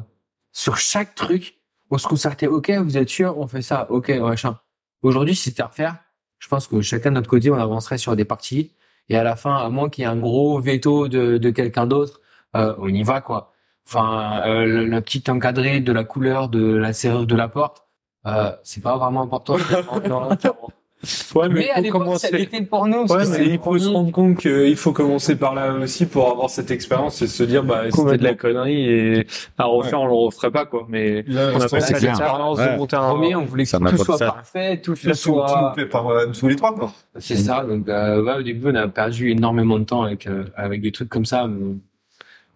sur chaque truc, on se concertait. Ok, vous êtes sûr, on fait ça. Ok, machin. Aujourd'hui, si c'était à refaire, je pense que chacun de notre côté, on avancerait sur des parties. Et à la fin, à moins qu'il y ait un gros veto de, de quelqu'un d'autre, euh, on y va, quoi. Enfin, euh, le, le petit encadré de la couleur de la serrure de la porte, euh, c'est pas vraiment important. Ouais, mais, mais à l'époque, ça commencer. l'était pour nous. parce Ouais, mais il faut se rendre compte qu'il faut commencer par là aussi pour avoir cette expérience et se dire, bah, c'était de la connerie et à refaire, on le referait pas, quoi. Mais on a c'est passé clair. l'expérience de Ouais. monter un, premier, on voulait que Ça tout soit ça. parfait, tout Tout, soit. tout fait par euh, tous les trois, quoi. C'est ça. Donc, euh, ouais, au début, on a perdu énormément de temps avec euh, avec des trucs comme ça. mais-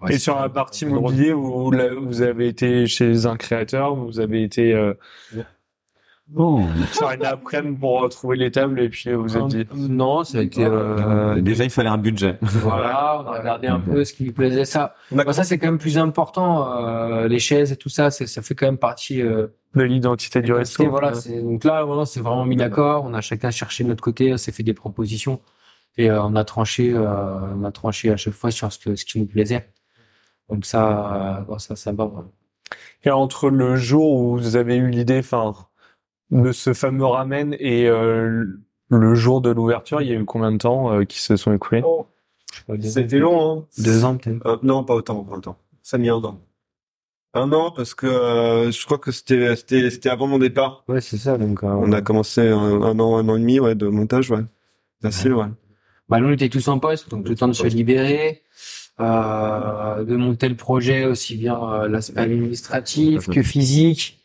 Ouais, Et sur la partie mobilier, vous, là, vous avez été chez un créateur, vous avez été euh, faire une après-midi pour retrouver les tables et puis vous êtes dit. Non, ça a été. Euh, Déjà, il fallait un budget. voilà, on a regardé un peu ce qui lui plaisait. Ça, On a Bah, ça c'est quand même plus important. euh, les chaises et tout ça, ça fait quand même partie. Euh, de l'identité du resto. Voilà, donc là, voilà, c'est vraiment mis d'accord. On a chacun cherché de notre côté, on s'est fait des propositions et euh, on a tranché, euh, on a tranché à chaque fois sur ce, que, ce qui nous plaisait. Donc ça, euh, bon, ça, ça va. Et entre le jour où vous avez eu l'idée, enfin, de ce fameux ramen et euh, le jour de l'ouverture, il y a eu combien de temps euh, qui se sont écoulés? C'était long, hein. Deux ans peut-être. Euh, non, pas autant, pas autant. Ça a mis un an. Un an parce que euh, je crois que c'était c'était c'était avant mon départ. Ouais, c'est ça. Donc euh, On a commencé un, un an, un an et demi, ouais, de montage, ouais. Facile, ouais. bah, nous on était tous en poste, donc le temps de se libérer, de monter le projet aussi bien euh, l'aspect administratif que physique.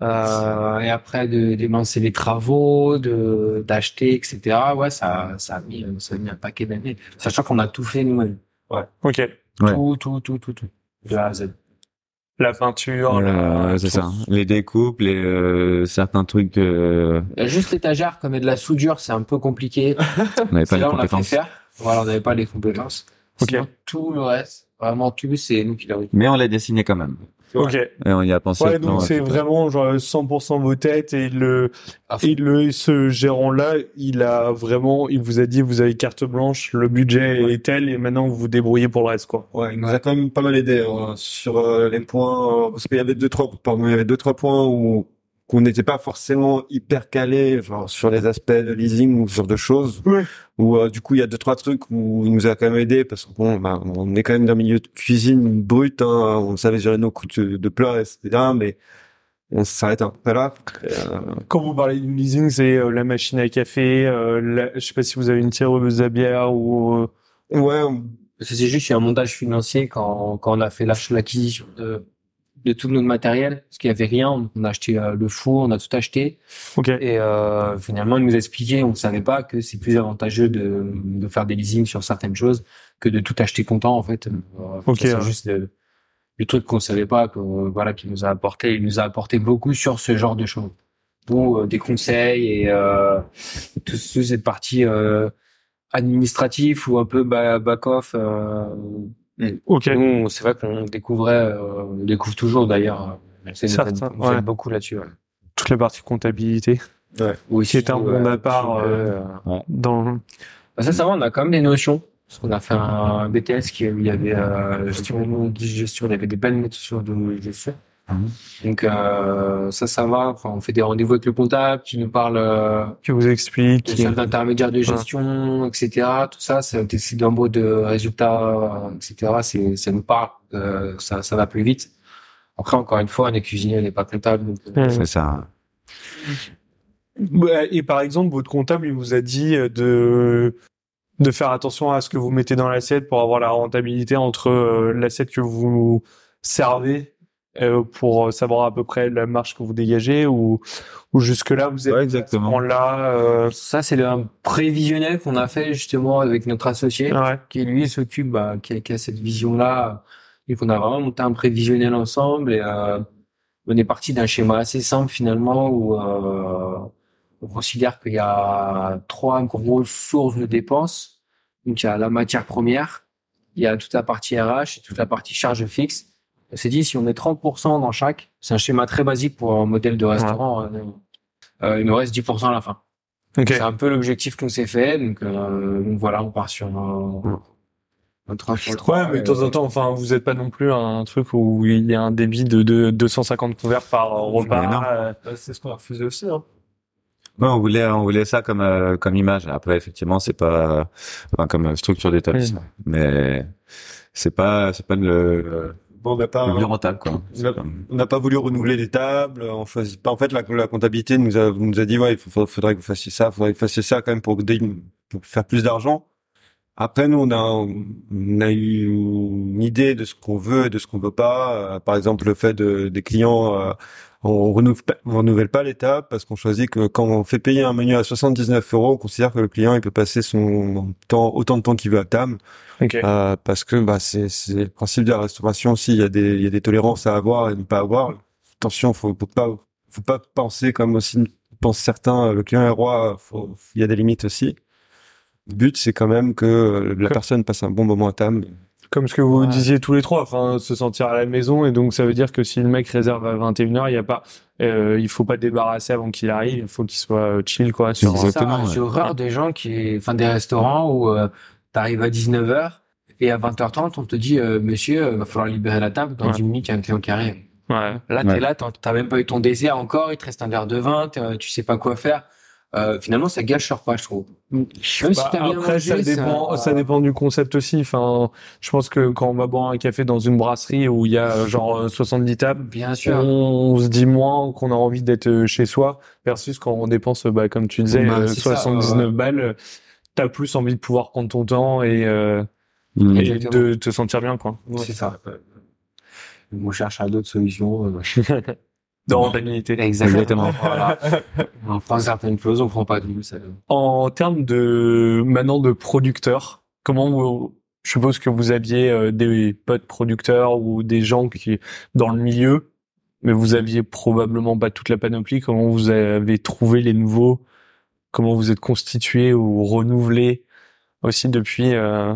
Euh, et après de d'émincer les travaux, de d'acheter, etc. Ouais, ça ça a mis ça a mis un paquet d'années. Sachant qu'on a tout fait nous-mêmes. Ok. Ouais. Tout tout tout tout tout de A à Z. La peinture, Euh, la- c'est ça. Les découpes, les euh, certains trucs, euh, juste l'étagère comme il y a de la soudure, c'est un peu compliqué. on n'avait pas les là on a fait compétences. faire. Voilà, on n'avait pas les compétences. Sinon, tout le reste, vraiment tout, c'est nous qui l'avons. Mais on l'a dessiné quand même. Ok. Et on y a pensé. Ouais, donc c'est vraiment genre 100% vos têtes et le et le ce gérant là, il a vraiment, il vous a dit vous avez carte blanche, le budget est tel et maintenant vous vous débrouillez pour le reste quoi. Ouais, il nous a quand même pas mal aidé hein, sur euh, les points, euh, parce qu'il y avait deux trois, pardon, il y avait deux trois points où qu'on n'était pas forcément hyper calé, genre sur les aspects de leasing ou sur de choses. Ouais. Où euh, du coup il y a deux trois trucs où il nous a quand même aidé parce que bon, bah, on est quand même d'un milieu de cuisine brut, hein, on savait gérer nos coûts de, de plats, etc. Mais on s'arrête un peu là. Euh, Quand vous parlez du leasing, c'est euh, la machine à café, euh, la- je sais pas si vous avez une tireuse à bière ou euh, ouais, on- C'est juste il y a un montage financier quand, quand on a fait l'acquisition de, de tout notre matériel, parce qu'il y avait rien, on, a acheté euh, le four, on a tout acheté, et euh, finalement il nous a expliqué, on ne savait pas que c'est plus avantageux de, de faire des leasings sur certaines choses que de tout acheter comptant en fait. Euh, c'est ouais. juste le, le truc qu'on savait pas, que, voilà, qui nous a apporté, il nous a apporté beaucoup sur ce genre de choses, ou euh, des conseils et euh, tout, toute cette partie administrative ou un peu ba- back off. Euh, Ok. nous, c'est vrai qu'on découvrait, euh, on découvre toujours d'ailleurs. euh, C'est Certains, nous aide ouais. beaucoup là-dessus. Ouais. Toute la partie comptabilité Oui, qui est un monde à part euh, euh, dans. bah, ça, ça va, on a quand même des notions. Parce qu'on a fait un BTS qui où il y avait euh, gestion de gestion, il y avait des belles notions de gestion. Mhm. Donc euh, ça, ça va. Enfin, on fait des rendez-vous avec le comptable qui nous parle euh, qui vous explique. qui- salles d'intermédiaire de gestion, etc. Tout ça, c'est des d'embauche de résultats, euh, etc. C'est, ça nous parle, euh, ça, ça va plus vite. Après, encore une fois, on est cuisinier, on n'est pas comptable. C'est ça. Et par exemple, votre comptable, il vous a dit de de faire attention à ce que vous mettez dans l'assiette pour avoir la rentabilité entre l'assiette que vous servez euh, pour savoir à peu près la marge que vous dégagez ou, ou jusque-là, vous êtes Ouais, exactement. là euh, Ça, c'est le prévisionnel qu'on a fait justement avec notre associé, ouais. qui lui s'occupe, bah, qui, a, qui a cette vision-là, et qu'on a vraiment monté un prévisionnel ensemble. Et euh, on est parti d'un schéma assez simple finalement où euh, on considère qu'il y a trois grosses sources de dépenses. Donc il y a la matière première, il y a toute la partie RH et toute la partie charge fixe. On s'est dit si on est 30% dans chaque, c'est un schéma très basique pour un modèle de restaurant. euh, euh, il nous reste 10% à la fin. C'est un peu l'objectif qu'on s'est fait. Donc, euh, donc voilà, on part sur un, un 3 sur le 3. Ouais, mais de temps en temps, enfin, vous êtes pas non plus un truc où il y a un débit de, de 250 couverts par repas. Euh, c'est ce qu'on refusait aussi. Hein. Ouais, on voulait, on voulait ça comme euh, comme image. Après, effectivement, c'est pas, enfin, comme structure d'établissement, mais c'est pas, c'est pas le, Bon, on n'a pas, le plus rentable, quoi. on n'a pas voulu renouveler les tables. On. En fait, la, la comptabilité nous a, nous a dit ouais, il faudrait que vous fassiez ça, faudrait que vous fassiez ça quand même pour, faire plus d'argent. Après, nous, on a, on a eu une idée de ce qu'on veut et de ce qu'on veut pas. Euh, par exemple, le fait de, des clients, euh, on renouvelle, pas- on renouvelle pas tables parce qu'on choisit que quand on fait payer un menu à 79 euros, on considère que le client, il peut passer son temps, autant de temps qu'il veut à table. Ok. Euh, parce que bah, c'est c'est le principe de la restauration aussi. Il y a des il y a des tolérances à avoir et ne pas avoir. Attention, faut, faut pas faut pas penser comme aussi pensent certains. euh, Le client est roi. Faut, il y a des limites aussi. Le but c'est quand même que la personne passe un bon moment à table. Comme ce que vous Ouais. disiez tous les trois, enfin, se sentir à la maison. Et donc, ça veut dire que si le mec réserve à 21h, il y a pas, euh, il faut pas débarrasser avant qu'il arrive. Il faut qu'il soit euh, chill, quoi. sur- C'est Exactement, ça, ouais. J'ai horreur des gens qui, enfin des restaurants où euh, t'arrives à 19h et à 20h30 on te dit euh, monsieur euh, va falloir libérer la table dans Ouais. 10 minutes il y a un client qui arrive. Ouais. Là Ouais. t'es là t'as même pas eu ton désert encore il te reste un verre de vin euh, tu sais pas quoi faire. Euh, finalement ça gâche leur pas je trouve. Même si Bah, t'as bien après, ça mangé, dépend, ça dépend du concept aussi. Enfin, je pense que quand on va boire un café dans une brasserie où il y a euh, genre euh, 70 tables, Bien sûr. on se dit moins qu'on a envie d'être euh, chez soi versus quand on dépense, bah, comme tu disais, Bah, euh, c'est ça, 79 ouais. balles, euh, t'as plus envie de pouvoir prendre ton temps et, euh, Mm. et de te sentir bien, quoi. C'est ça. On cherche à d'autres solutions. rentabilité. Exactement. voilà. On prend certaines choses, on prend pas tout. Ça... En termes de maintenant de producteurs, comment vous, je suppose que vous aviez euh, des potes producteurs ou des gens qui dans le milieu, mais vous aviez probablement pas toute la panoplie. Comment vous avez trouvé les nouveaux? Comment vous êtes constitué ou renouvelé aussi depuis euh...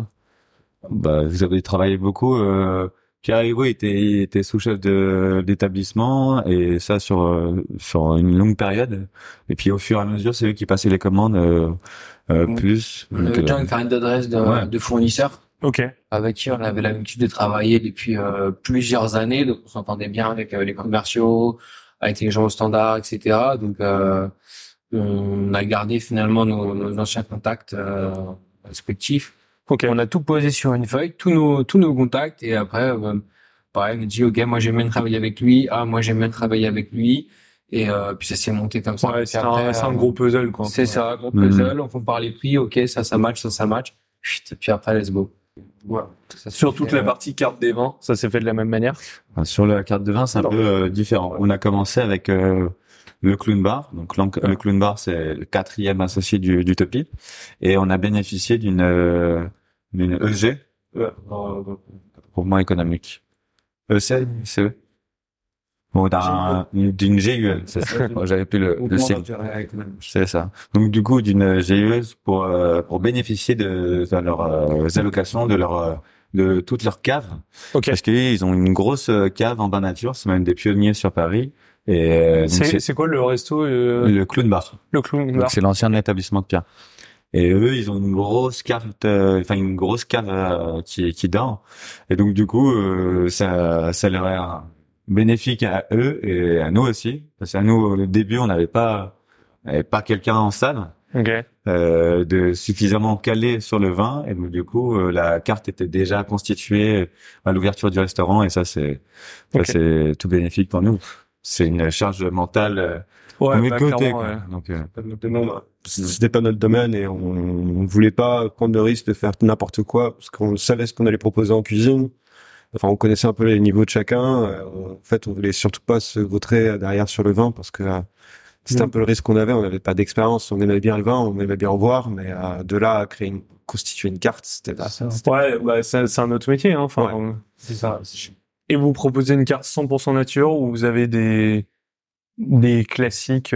Bah, vous avez travaillé beaucoup. Euh, Pierre Hugo était, était sous-chef de d'établissement et ça sur euh, sur une longue période. Et puis au fur et à mesure, c'est eux qui passaient les commandes euh, euh, plus. On avait déjà une carnet d'adresses de, Ouais. de fournisseurs Ok. avec qui on avait l'habitude de travailler depuis euh, plusieurs années. Donc on s'entendait bien avec euh, les commerciaux, avec les gens au standard, etc. Donc euh, on a gardé finalement nos, nos anciens contacts euh, respectifs. Ok. On a tout posé sur une feuille, tous nos tous nos contacts et après euh, pareil, on dit ok moi j'aime bien travailler avec lui, ah moi j'aime bien travailler avec lui et euh, puis ça s'est monté comme ça. Ouais, c'est un, un euh, gros puzzle, quoi. C'est ça, gros Mhm. puzzle, on compare les prix, ok ça ça match, ça ça match, Chut, et puis après let's go. Ça, Sur toute fait, la euh, partie carte des vins, ça s'est fait de la même manière? Enfin, Sur la carte de vin, c'est un peu euh, différent. On a commencé avec euh, le Clown Bar. Donc le Clown Bar, c'est le quatrième associé du, du Topi, et on a bénéficié d'une euh, EG, Ouais. groupement économique. EC, CE. Bon, d'un- d'une GUE, c'est ça. J'avais plus le, le signe. C'est ça. Donc du coup, d'une GUE pour euh, pour bénéficier de, de leurs euh, allocations, de leur euh, de toutes leurs caves. Ok. Parce qu'ils ont une grosse euh, cave en bain nature, c'est même des pionniers sur Paris. Et euh, C'est quoi le resto euh, le Clown Bar. Le clown bar. C'est l'ancien établissement de Pierre. Et eux, ils ont une grosse cave, euh, enfin une grosse cave euh, qui qui dort. Et donc du coup, euh, ça ça leur est bénéfique à eux et à nous aussi. Parce qu'à nous, au début, on n'avait pas on n'avait pas quelqu'un en salle Ok. euh, de suffisamment calé sur le vin et donc du coup euh, la carte était déjà constituée à l'ouverture du restaurant et ça c'est c'est tout bénéfique pour nous c'est une charge mentale euh, Ouais, met bah, de côté quoi. donc euh, Pas de notre domaine. C'était pas notre domaine et on, on voulait pas prendre le risque de faire n'importe quoi parce qu'on savait ce qu'on allait proposer en cuisine Enfin, on connaissait un peu les niveaux de chacun. Euh, en fait, on voulait surtout pas se vautrer derrière sur le vin parce que c'était un mm. peu le risque qu'on avait. On n'avait pas d'expérience. On aimait bien le vin, on aimait bien en boire, mais euh, de là à créer une, constituer une carte, c'était pas ça. Ouais, bah, c'est un autre métier. Hein. Enfin, c'est ça. Et vous proposez une carte 100% nature ou vous avez des des classiques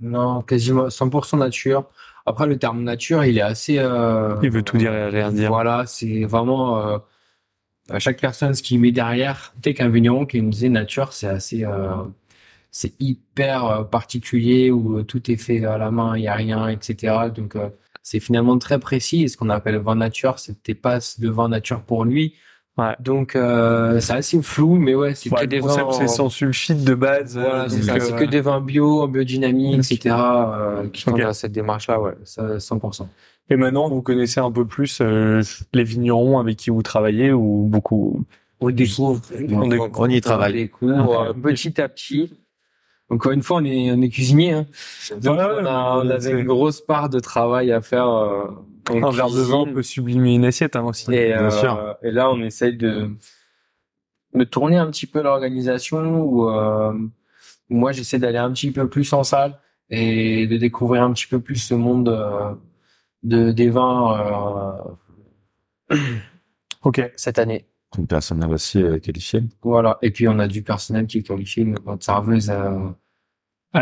Non, quasiment 100% nature. Après, le terme nature, il est assez. Euh, il veut tout dire et rien dire. Voilà, c'est vraiment euh, chaque personne ce qu'il met derrière. Dès qu'un vigneron qui nous disait nature, c'est assez, euh, c'est hyper euh, particulier où tout est fait à la main, il y a rien, etc. Donc c'est finalement très précis. Et ce qu'on appelle vin nature, c'était pas le vin nature pour lui, Ouais. Donc euh, c'est assez flou, mais ouais, c'est que des vins. C'est sans sulfite de base. Voilà, c'est euh, que des vins bio, en biodynamie, etc. Euh, qui sont dans cette démarche-là, ouais, ça, 100%. Et maintenant, vous connaissez un peu plus euh, les vignerons avec qui vous travaillez ou beaucoup? On découvre. On, on, y travaille. On petit à petit. Encore une fois, on est, on est cuisinier. Hein. Donc, on, a, on avait une grosse part de travail à faire un verre de vin peut sublimer une assiette hein, aussi. Et, Bien sûr. Euh, et là, on essaye de, de tourner un petit peu l'organisation où, euh, moi, j'essaie d'aller un petit peu plus en salle et de découvrir un petit peu plus ce monde euh, de, des vins euh, ok cette année. Une personnel aussi qualifié. Voilà. Et puis, on a du personnel qui est qualifié. Notre serveuse,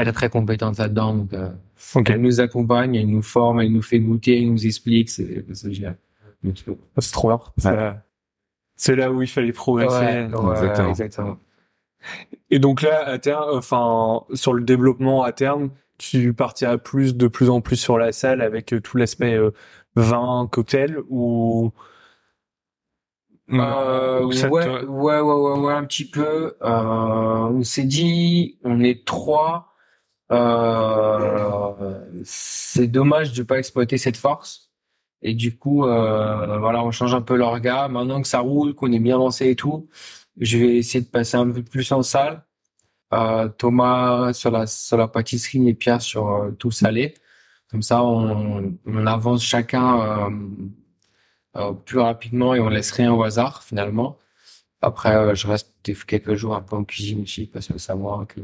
elle est très compétente là-dedans. Donc, euh, elle nous accompagne, elle nous forme, elle nous fait goûter, elle nous explique. C'est génial. C'est trop bien. C'est là où il fallait progresser. exactement. exactement. Et donc là, à terme, enfin, sur le développement à terme, tu partiras plus, de plus en plus sur la salle avec euh, tout l'aspect euh, vin, cocktail ou? Euh, ouais, ouais, ouais, ouais, ouais, un petit peu. Euh, on s'est dit, on est trois. Euh, c'est dommage de pas exploiter cette force. Et du coup, euh, voilà, on change un peu l'orga. Maintenant que ça roule, qu'on est bien lancé et tout, je vais essayer de passer un peu plus en salle. Euh, Thomas sur la pâtisserie et Pierre sur tout salé. Comme ça, on, avance chacun plus rapidement et on laisse rien au hasard finalement. Après, je reste quelques jours un peu en cuisine aussi parce que savoir que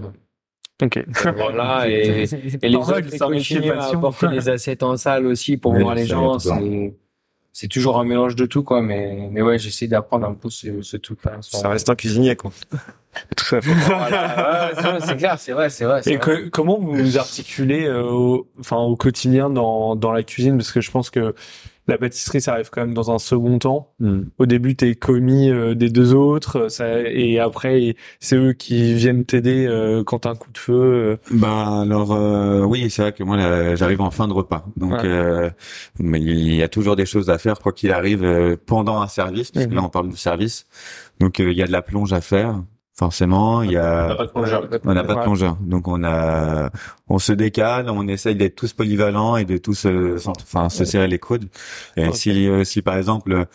Ok. Voilà, et, et les autres, ils continuent à apporter des assiettes en salle aussi pour voir les gens. C'est toujours un mélange de tout, quoi. Mais, mais ouais, j'essaie d'apprendre un peu ce, ce truc-là. Ça reste un cuisinier, quoi. tout à fait. voilà. c'est clair, c'est vrai, c'est vrai. Et que, comment vous vous articulez, euh, au, enfin, au quotidien dans, dans la cuisine? Parce que je pense que la pâtisserie, ça arrive quand même dans un second temps. Hmm. Au début, t'es commis euh, des deux autres, ça, et après, c'est eux qui viennent t'aider euh, quand t'as un coup de feu. Euh. Ben alors oui, c'est vrai que moi, j'arrive en fin de repas, donc mais il y a toujours des choses à faire quoi qu'il arrive pendant un service. Parce que là, on parle de service, donc il y a de la plonge à faire forcément il y a on n'a pas de plongeur, on n'a pas de plongeur. donc on a on se décale on essaye d'être tous polyvalents et de tous enfin se serrer les coudes. Et si euh, si par exemple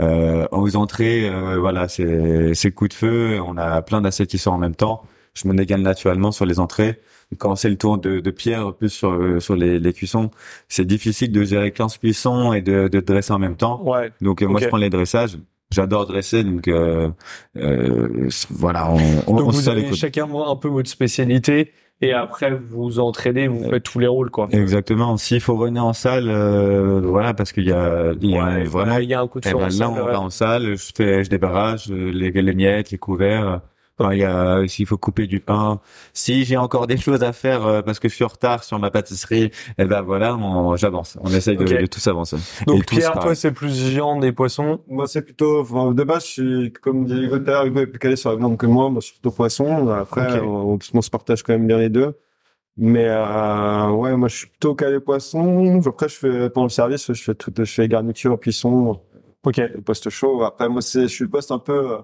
euh, aux entrées euh, voilà c'est c'est coup de feu on a plein d'assiettes qui sont en même temps je me décale naturellement sur les entrées. Quand c'est le tour de, de Pierre plus sur sur les, les cuissons c'est difficile de gérer 15 cuissons et de, de dresser en même temps. Ouais. donc moi je prends les dressages J'adore dresser, donc euh, euh, voilà, on, donc vous avez chacun un peu votre spécialité et après vous entraînez, vous faites tous les rôles quoi. Exactement. S'il faut venir en salle, euh, voilà, parce qu'il y a, il y a vraiment, il y a un coup de eh ben, Là, on va en salle, je fais, je débarrasse les, les miettes, les couverts il y a, s'il faut couper du pain, si j'ai encore des choses à faire euh, parce que je suis en retard sur ma pâtisserie, eh ben voilà, j'avance. On essaye de, de, tous avancer. Donc Pierre, toi, c'est plus viande et poissons. Moi, c'est plutôt, enfin, de base, je suis, comme dit Gauthier, il est plus calé sur la viande que moi. Moi, je suis plutôt poisson. Après, on, on, se partage quand même bien les deux. Mais euh, ouais, moi, je suis plutôt calé poisson. Après, je fais pendant le service, je fais tout, je fais garniture, cuisson. Ok. Le poste chaud. Après, moi, c'est, je suis le poste un peu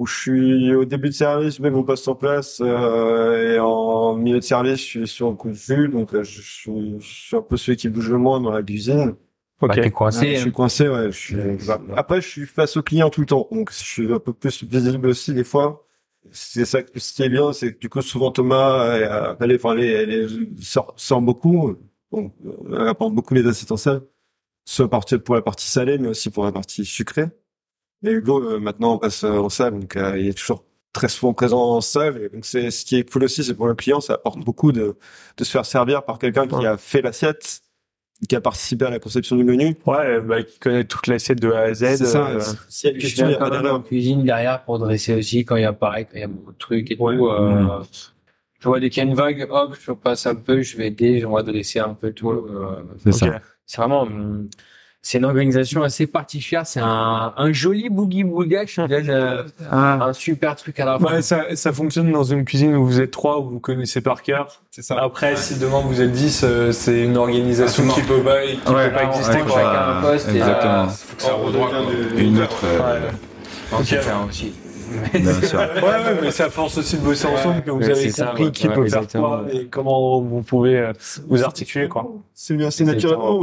où je suis au début de service, je mets mon poste en place euh, et en milieu de service, je suis sur un coup de vue, donc euh, je, suis, je, suis, un peu celui qui bouge le moins dans la cuisine. Ok. Bah, coincé. je suis hein. coincé, ouais. Je suis... Après, je suis face au client tout le temps, donc je suis un peu plus visible aussi des fois. C'est ça ce qui est bien, c'est que du coup souvent Thomas, euh, elle, enfin, elle, elle, elle sort, sort, beaucoup, donc elle apporte beaucoup les assiettes en salle, soit pour la partie salée, mais aussi pour la partie sucrée. Et Hugo, maintenant, on passe en salle, donc il est toujours très souvent présent en salle. Et donc c'est ce qui est cool aussi, c'est pour le client, ça apporte beaucoup de, de se faire servir par quelqu'un qui a fait l'assiette, qui a participé à la conception du menu. Ouais, bah, qui connaît toute l'assiette de A à Z. C'est ça. euh, y a une question, il y a pas d'erreur. en cuisine derrière pour dresser aussi quand il y a pareil, quand il y a beaucoup de trucs et tout. euh, Je vois dès qu'il y a une vague, hop, je passe un peu, je vais aider, on va dresser un peu tout. euh, C'est ça. c'est vraiment, c'est une organisation assez particulière. C'est un, un joli boogie boulga qui donne euh, un super truc à la fin. Ouais, ça, ça fonctionne dans une cuisine où vous êtes trois, où vous connaissez par cœur. C'est ça. Après, si demain vous êtes 10, euh, c'est une organisation Ah, qui peut pas, qui Ouais, peut pas ouais, exister. ouais, quoi. chacun un poste et, exactement. euh, faut que ça redroite. Une autre. euh, Ouais. Aussi. bien sûr. Ouais, ouais, mais ça force aussi de bosser ensemble, que vous Ouais, avez c'est ça, compris ouais. qui Ouais, peut faire quoi et comment vous pouvez vous articuler, quoi. C'est bien, c'est naturellement.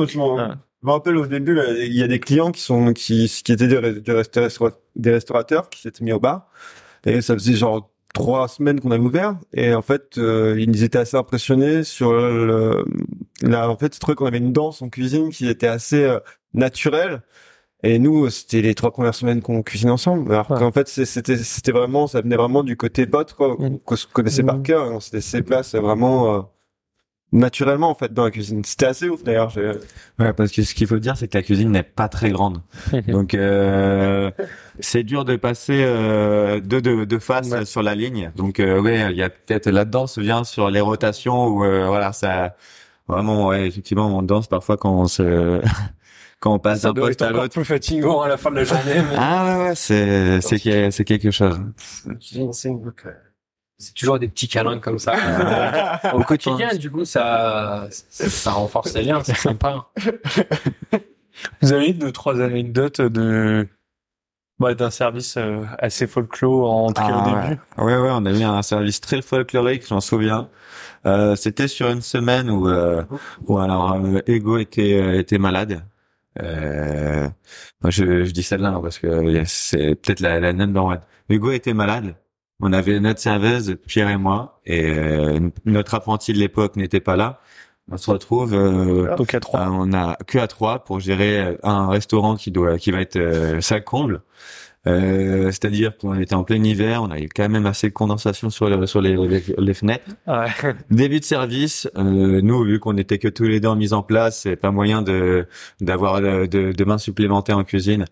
Je me rappelle au début, il y a des clients qui sont qui qui étaient des, des resta- restaura- des restaurateurs qui s'étaient mis au bar et ça faisait genre trois semaines qu'on avait ouvert et en fait euh, ils étaient assez impressionnés sur le en fait c'est trouvé qu'on avait une danse en cuisine qui était assez euh, naturelle et nous c'était les trois premières semaines qu'on cuisinait ensemble alors Ouais. qu'en fait c'était c'était vraiment ça venait vraiment du côté pote quoi Mm. qu'on se connaissait par Mm. cœur et on s'était laissé place vraiment euh, naturellement en fait dans la cuisine c'était assez ouf d'ailleurs Ouais, parce que ce qu'il faut dire, c'est que la cuisine n'est pas très grande. Donc, euh, c'est dur de passer euh, deux de, de face Ouais. sur la ligne. Donc, euh, ouais, il y a peut-être là-dedans, se vient sur les rotations où, euh, voilà, ça, vraiment, ouais, effectivement, on danse parfois quand on se, quand on passe d'un poste à l'autre. plus fatigant à la fin de la journée. mais- Ah ouais, ouais, c'est, c'est quelque chose. C'est toujours des petits câlins comme ça. Au quotidien, du coup, ça, ça renforce les liens, c'est sympa. Vous avez deux, trois anecdotes de, bah, d'un service euh, assez folklore en tout cas Ah, au ouais. début. Ouais, ouais, on a eu un service très folklorique, j'en souviens. Euh, c'était sur une semaine où, euh, où alors euh, Ego était euh, était malade. Euh, moi, je, je dis celle-là hein, parce que c'est peut-être la, la number one. Hugo était malade. On avait notre serveuse, Pierre et moi, et euh, notre apprenti de l'époque n'était pas là. On se retrouve euh, Donc à trois. euh, on a que à trois pour gérer un restaurant qui doit, qui va être euh, ça comble. Euh, c'est-à-dire qu'on était en plein hiver, on avait quand même assez de condensation sur, le, sur les, les, les fenêtres. Ouais. Début de service, euh, nous vu qu'on était que tous les deux en mise en place, et pas moyen de d'avoir de, de, de mains supplémentaires en cuisine.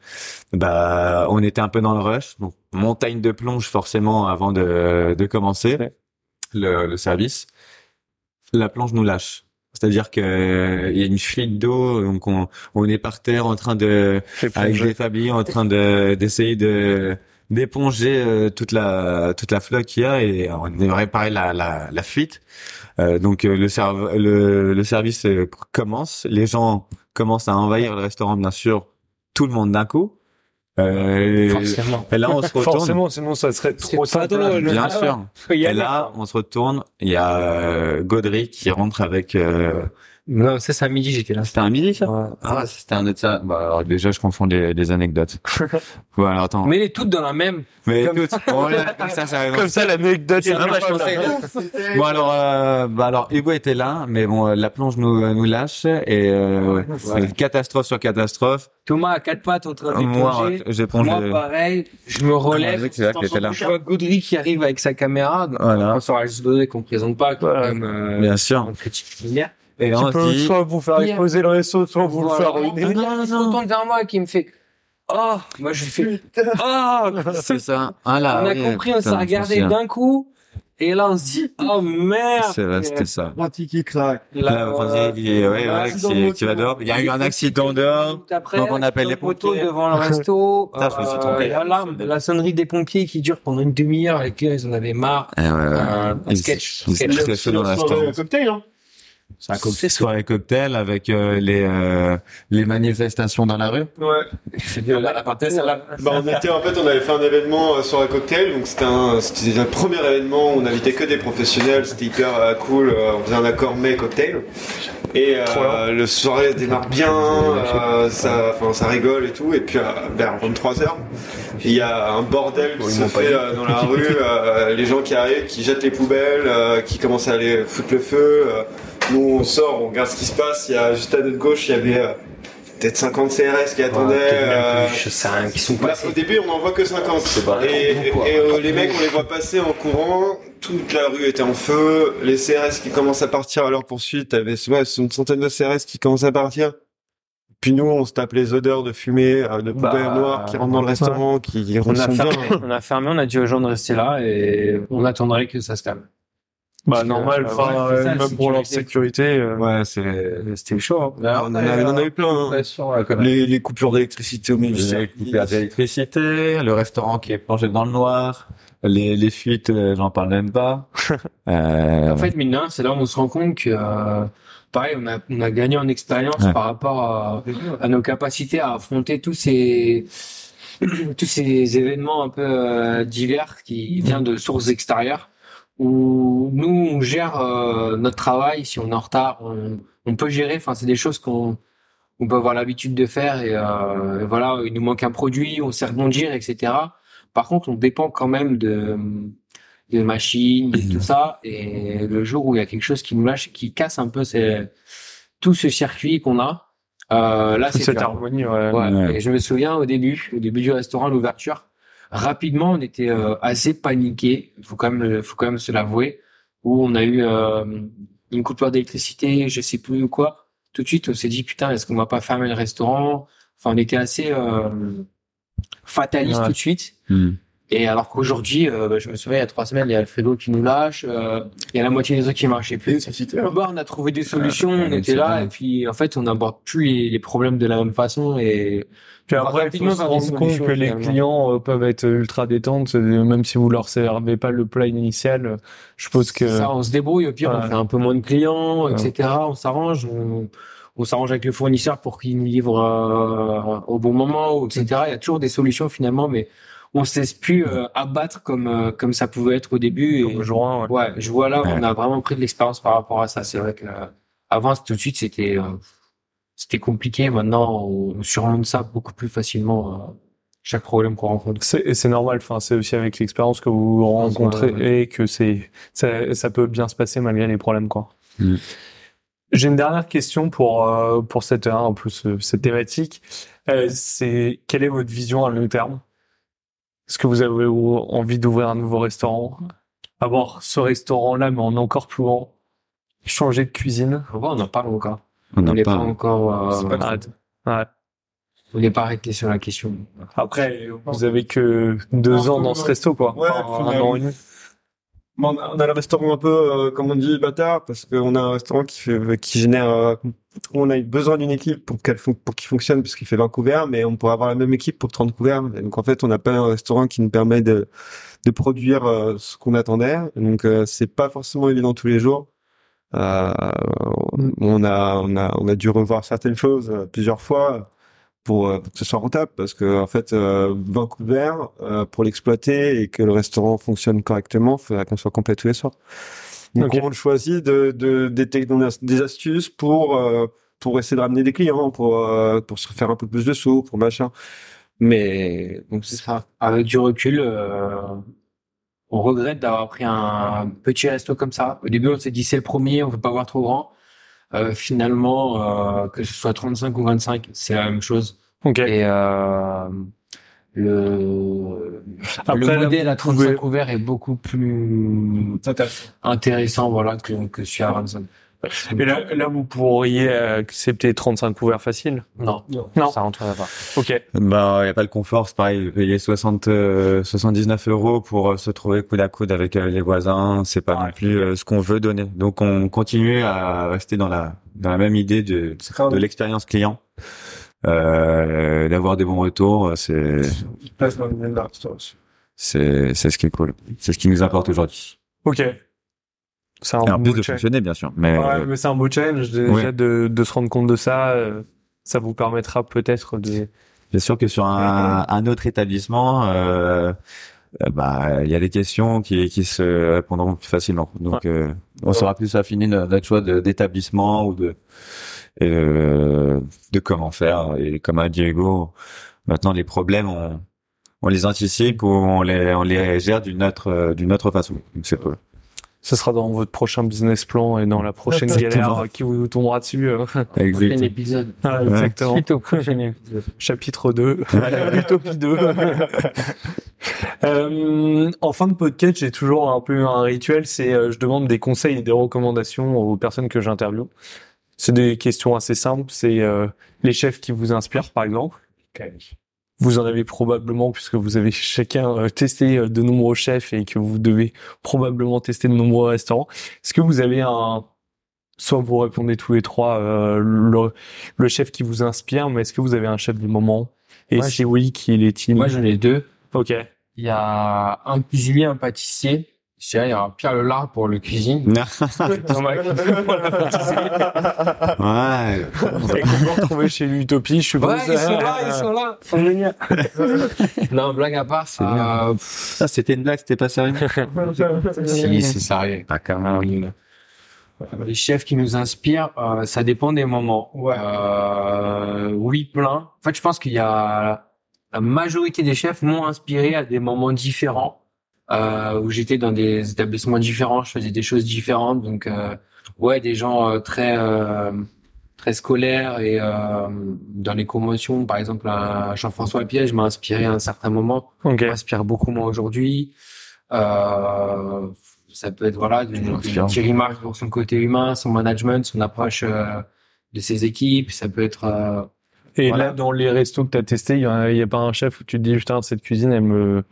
Bah, on était un peu dans le rush, donc montagne de plonge forcément avant de, de commencer Ouais. le, le service. La plonge nous lâche. C'est-à-dire que euh, il y a une fuite d'eau, donc on, on est par terre en train de avec des fabliers en train de d'essayer de d'éponger euh, toute la toute la flotte qu'il y a et on est réparer la la, la fuite. Euh, donc euh, le, serve- le le service euh, commence, les gens commencent à envahir le restaurant bien sûr, tout le monde d'un coup. Euh, Forcément. et là on se retourne. Forcément, sinon ça serait trop pas simple. drôle. Bien sûr. Et là, on se retourne. Il y a euh, Gaudry qui rentre avec. Euh... Non, ça, c'est à midi, j'étais là. C'était un midi ça Ouais. Ah, c'était un autre ça. Bah alors déjà, je confonds les, les anecdotes. bon alors attends. Mais les toutes dans la même. Mais écoute, bon, là, comme ça, ça Comme ça, l'anecdote, c'est Ah, bah, je pensais- Bon alors, euh, bah alors Hugo était là, mais bon, euh, la plonge nous nous lâche et euh, ouais, catastrophe sur catastrophe. Thomas à quatre pattes en train de Moi, j'ai plongé. Moi, pareil, je me relève. Ah, c'est vrai qu'il était là. Je vois Gaudry qui arrive avec sa caméra. Donc, Voilà. On sort juste Gaudry qu'on présente pas, même, euh, Bien sûr. critique. Et peut dit, soit vous faire exploser le réseau, soit vous le faire ruiner. Il se retourne vers moi qui me fait, oh, moi je fais, oh, c'est ça. Ah là, on a compris, on s'est regardé d'un coup. Et là, on se dit, oh merde. C'est vrai, c'était ça. Pratique qui craque. Là, on euh, dit, il est- ouais, un ouais, accident qui, de qui va moto. dehors. Il y a eu un accident dehors. Donc, on appelle les pompiers. devant le resto. Putain, je me suis trompé. L'alarme, la sonnerie des pompiers qui dure pendant une demi-heure et qu'ils en avaient marre. Eh ouais, ouais. Euh, un sketch. il- sketch. très chaud dans l'instant. C'est un cocktail. Soirée cocktail avec euh, les euh, les manifestations dans la rue. Ouais. C'est la parenthèse, là. Bah, on était, en fait, on avait fait un événement euh, sur un cocktail, donc c'était un, c'était premier événement où on invitait que des professionnels, c'était hyper euh, cool, euh, on faisait un accord mai cocktail. Et euh, le soirée démarre bien, euh, ça, ça rigole et tout, et puis euh, vers 23h, il y a un bordel qui se fait euh, dans la rue, euh, les gens qui arrivent, qui jettent les poubelles, euh, qui commencent à aller foutre le feu. Nous on sort, on regarde ce qui se passe, il y a juste à notre gauche, il y avait euh, peut-être 50 CRS qui attendaient. euh, je sais rien, qui sont passés. Au début, on n'en voit que 50. Et, et, euh, les mecs, on les voit passer en courant. Toute la rue était en feu. Les CRS qui commencent à partir à leur poursuite. T'avais ouais, une centaine de CRS qui commencent à partir. Puis nous, on se tape les odeurs de fumée, euh, de poubelles bah, noires qui rentrent dans le restaurant, qui on a, fermé, on a fermé, on a dit aux gens de rester là et on attendrait que ça se calme. Bah normal, enfin, euh, même pour leur sécurité. Euh, ouais, c'est c'était chaud. Hein. Bah, on, en a, on a eu plein. Hein. les, les coupures d'électricité au milieu. Les coupures d'électricité, le restaurant qui est plongé dans le noir, les, les fuites, j'en parle même pas. euh... En fait, mine c'est là où on se rend compte que pareil, on a, on a gagné en expérience par rapport à, à, nos capacités à affronter tous ces tous ces événements un peu euh, divers qui viennent de sources extérieures où nous on gère euh, notre travail si on est en retard on, on peut gérer enfin c'est des choses qu'on on peut avoir l'habitude de faire et, euh, voilà il nous manque un produit on sait rebondir etc par contre on dépend quand même de de machines et tout ça. Et le jour où il y a quelque chose qui nous lâche, qui casse un peu c'est tout ce circuit qu'on a, euh, là c'est cette harmonie. Ouais. Ouais. Et je me souviens au début, au début du restaurant, l'ouverture, rapidement on était euh, assez paniqué. Faut quand même, faut quand même se l'avouer. Où on a eu euh, une coupure d'électricité, je sais plus quoi. Tout de suite on s'est dit putain est-ce qu'on va pas fermer le restaurant? Enfin on était assez euh, fataliste tout de suite. Hmm. Et alors qu'aujourd'hui, euh, bah, je me souviens, il y a trois semaines, il y a Alfredo qui nous lâche, euh, il y a la moitié des autres qui marchaient plus. Bah, on a trouvé des solutions, on était là, et puis en fait, on n'aborde plus les, les, problèmes de la même façon. Et puis après, il faut se rendre compte que les clients euh, peuvent être ultra détentes, même si vous leur servez pas le plat initial. Je suppose que ça, on se débrouille. Au pire, on fait un peu moins de clients, etc. On s'arrange. On, on s'arrange avec le fournisseur pour qu'il nous livre euh, au bon moment, etc. Il y a toujours des solutions finalement, mais on se laisse plus euh, abattre comme euh, comme ça pouvait être au début. Et, ouais. ouais. je vois là, on a vraiment pris de l'expérience par rapport à ça. C'est vrai que euh, avant tout de suite c'était c'était compliqué. Maintenant, on surmonte ça beaucoup plus facilement. chaque problème qu'on rencontre. C'est, c'est normal. Enfin, c'est aussi avec l'expérience que vous rencontrez et que c'est ça, ça, peut bien se passer malgré les problèmes, quoi. Mm. J'ai une dernière question pour pour cette en plus cette thématique. c'est quelle est votre vision à long terme? Est-ce que vous avez envie d'ouvrir un nouveau restaurant? Avoir ce restaurant-là, mais en encore plus grand. Changer de cuisine. On n'en parle encore. On n'est pas encore... Euh, pas On n'est pas arrêté sur la question. Après, vous avez que deux ans dans ce resto, quoi. Ouais, un an et demi on a le restaurant un peu, euh, comme on dit, bâtard, parce qu'on a un restaurant qui fait, qui génère, euh, on a besoin d'une équipe pour qu'elle pour qu'il fonctionne, parce qu'il fait 20 couverts, mais on pourrait avoir la même équipe pour 30 couverts. donc en fait, on n'a pas un restaurant qui nous permet de, de produire euh, ce qu'on attendait. Donc c'est pas forcément évident tous les jours. on a, on a, on a dû revoir certaines choses plusieurs fois pour, euh, pour, que ce soit rentable parce que en fait euh, Vancouver euh, pour l'exploiter et que le restaurant fonctionne correctement, il faudra qu'on soit complet tous les soirs. Donc on choisit de, de, des, des astuces pour euh, pour essayer de ramener des clients, pour pour se faire un peu plus de sous, pour machin. Mais donc c'est ça. Avec du recul, on regrette d'avoir pris un petit resto comme ça. Au début, on s'est dit c'est le premier, on veut pas voir trop grand. Euh, finalement, euh, que ce soit 35 ou 25, c'est la même chose. Okay. Et euh, le, le modèle à 35 couverts est beaucoup plus intéressant, voilà, que, que celui à 25. Et là, là, vous pourriez accepter 35 couverts faciles Non. Non. Ça rentrerait pas. Ok. Bah, il y a pas le confort, c'est pareil. Payer 60, 79 euros pour se trouver coude à coude avec les voisins, c'est pas non plus ce qu'on veut donner. Donc, on continue à rester dans la dans la même idée de de l'expérience client. Euh, d'avoir des bons retours, c'est c'est c'est ce qui est cool. C'est ce qui nous apporte aujourd'hui. Ok. C'est un beau de fonctionner, bien sûr. Mais, ouais, mais c'est un beau challenge déjà de, de se rendre compte de ça. Euh, ça vous permettra peut-être de. Bien sûr que sur un, un autre établissement, euh, bah il y a des questions qui, qui se répondront plus facilement. Donc euh, on sera plus affiné notre choix d'établissement ou de euh, de comment faire. Et comme a Diego, maintenant les problèmes on, on les anticipe ou on les on les gère d'une autre d'une autre façon. C'est Ce sera dans votre prochain business plan et dans la prochaine galère qui vous tombera dessus. Prochain épisode. Ah, exactement. Suite au prochain épisode. Chapitre 2. Utopie 2. euh, en fin de podcast, j'ai toujours un peu un rituel, c'est euh, je demande des conseils et des recommandations aux personnes que j'interviewe. C'est des questions assez simples, c'est euh, les chefs qui vous inspirent par exemple. Vous en avez probablement puisque vous avez chacun euh, testé euh, de nombreux chefs et que vous devez probablement tester de nombreux restaurants. Est-ce que vous avez un soit vous répondez tous les trois euh, le, le chef qui vous inspire, mais est-ce que vous avez un chef du moment? Et Moi, si oui, qui est-il? Moi, j'en ai deux. Ok. Il y a un cuisinier, un pâtissier. Je dirais, il y a Pierre Lelard pour le cuisine. Ouais. Et qu'on peut retrouver chez l'Utopie, je suppose. Ouais, ils sont là, ils sont là. Faut venir. non, blague à part, c'est, bien. euh, Ah, c'était une blague, c'était pas sérieux. si, c'est sérieux. Ah, quand même. Les chefs qui nous inspirent, euh, ça dépend des moments. Euh, oui, plein. En fait, je pense qu'il y a la majorité des chefs m'ont inspiré à des moments différents, euh, où j'étais dans des établissements différents, je faisais des choses différentes. Donc, euh, ouais, des gens euh, très euh, très scolaires et euh, dans les commotions, par exemple, Jean-François Piège m'a inspiré à un certain moment Ok. m'inspire beaucoup moi aujourd'hui. Euh, ça peut être voilà de, de Inspirant. Thierry Marx pour son côté humain, son management, son approche euh, de ses équipes. Ça peut être euh, Et Voilà. là, dans les restos que tu as testés, il y, a- a pas un chef où tu te dis, putain, cette cuisine, elle me...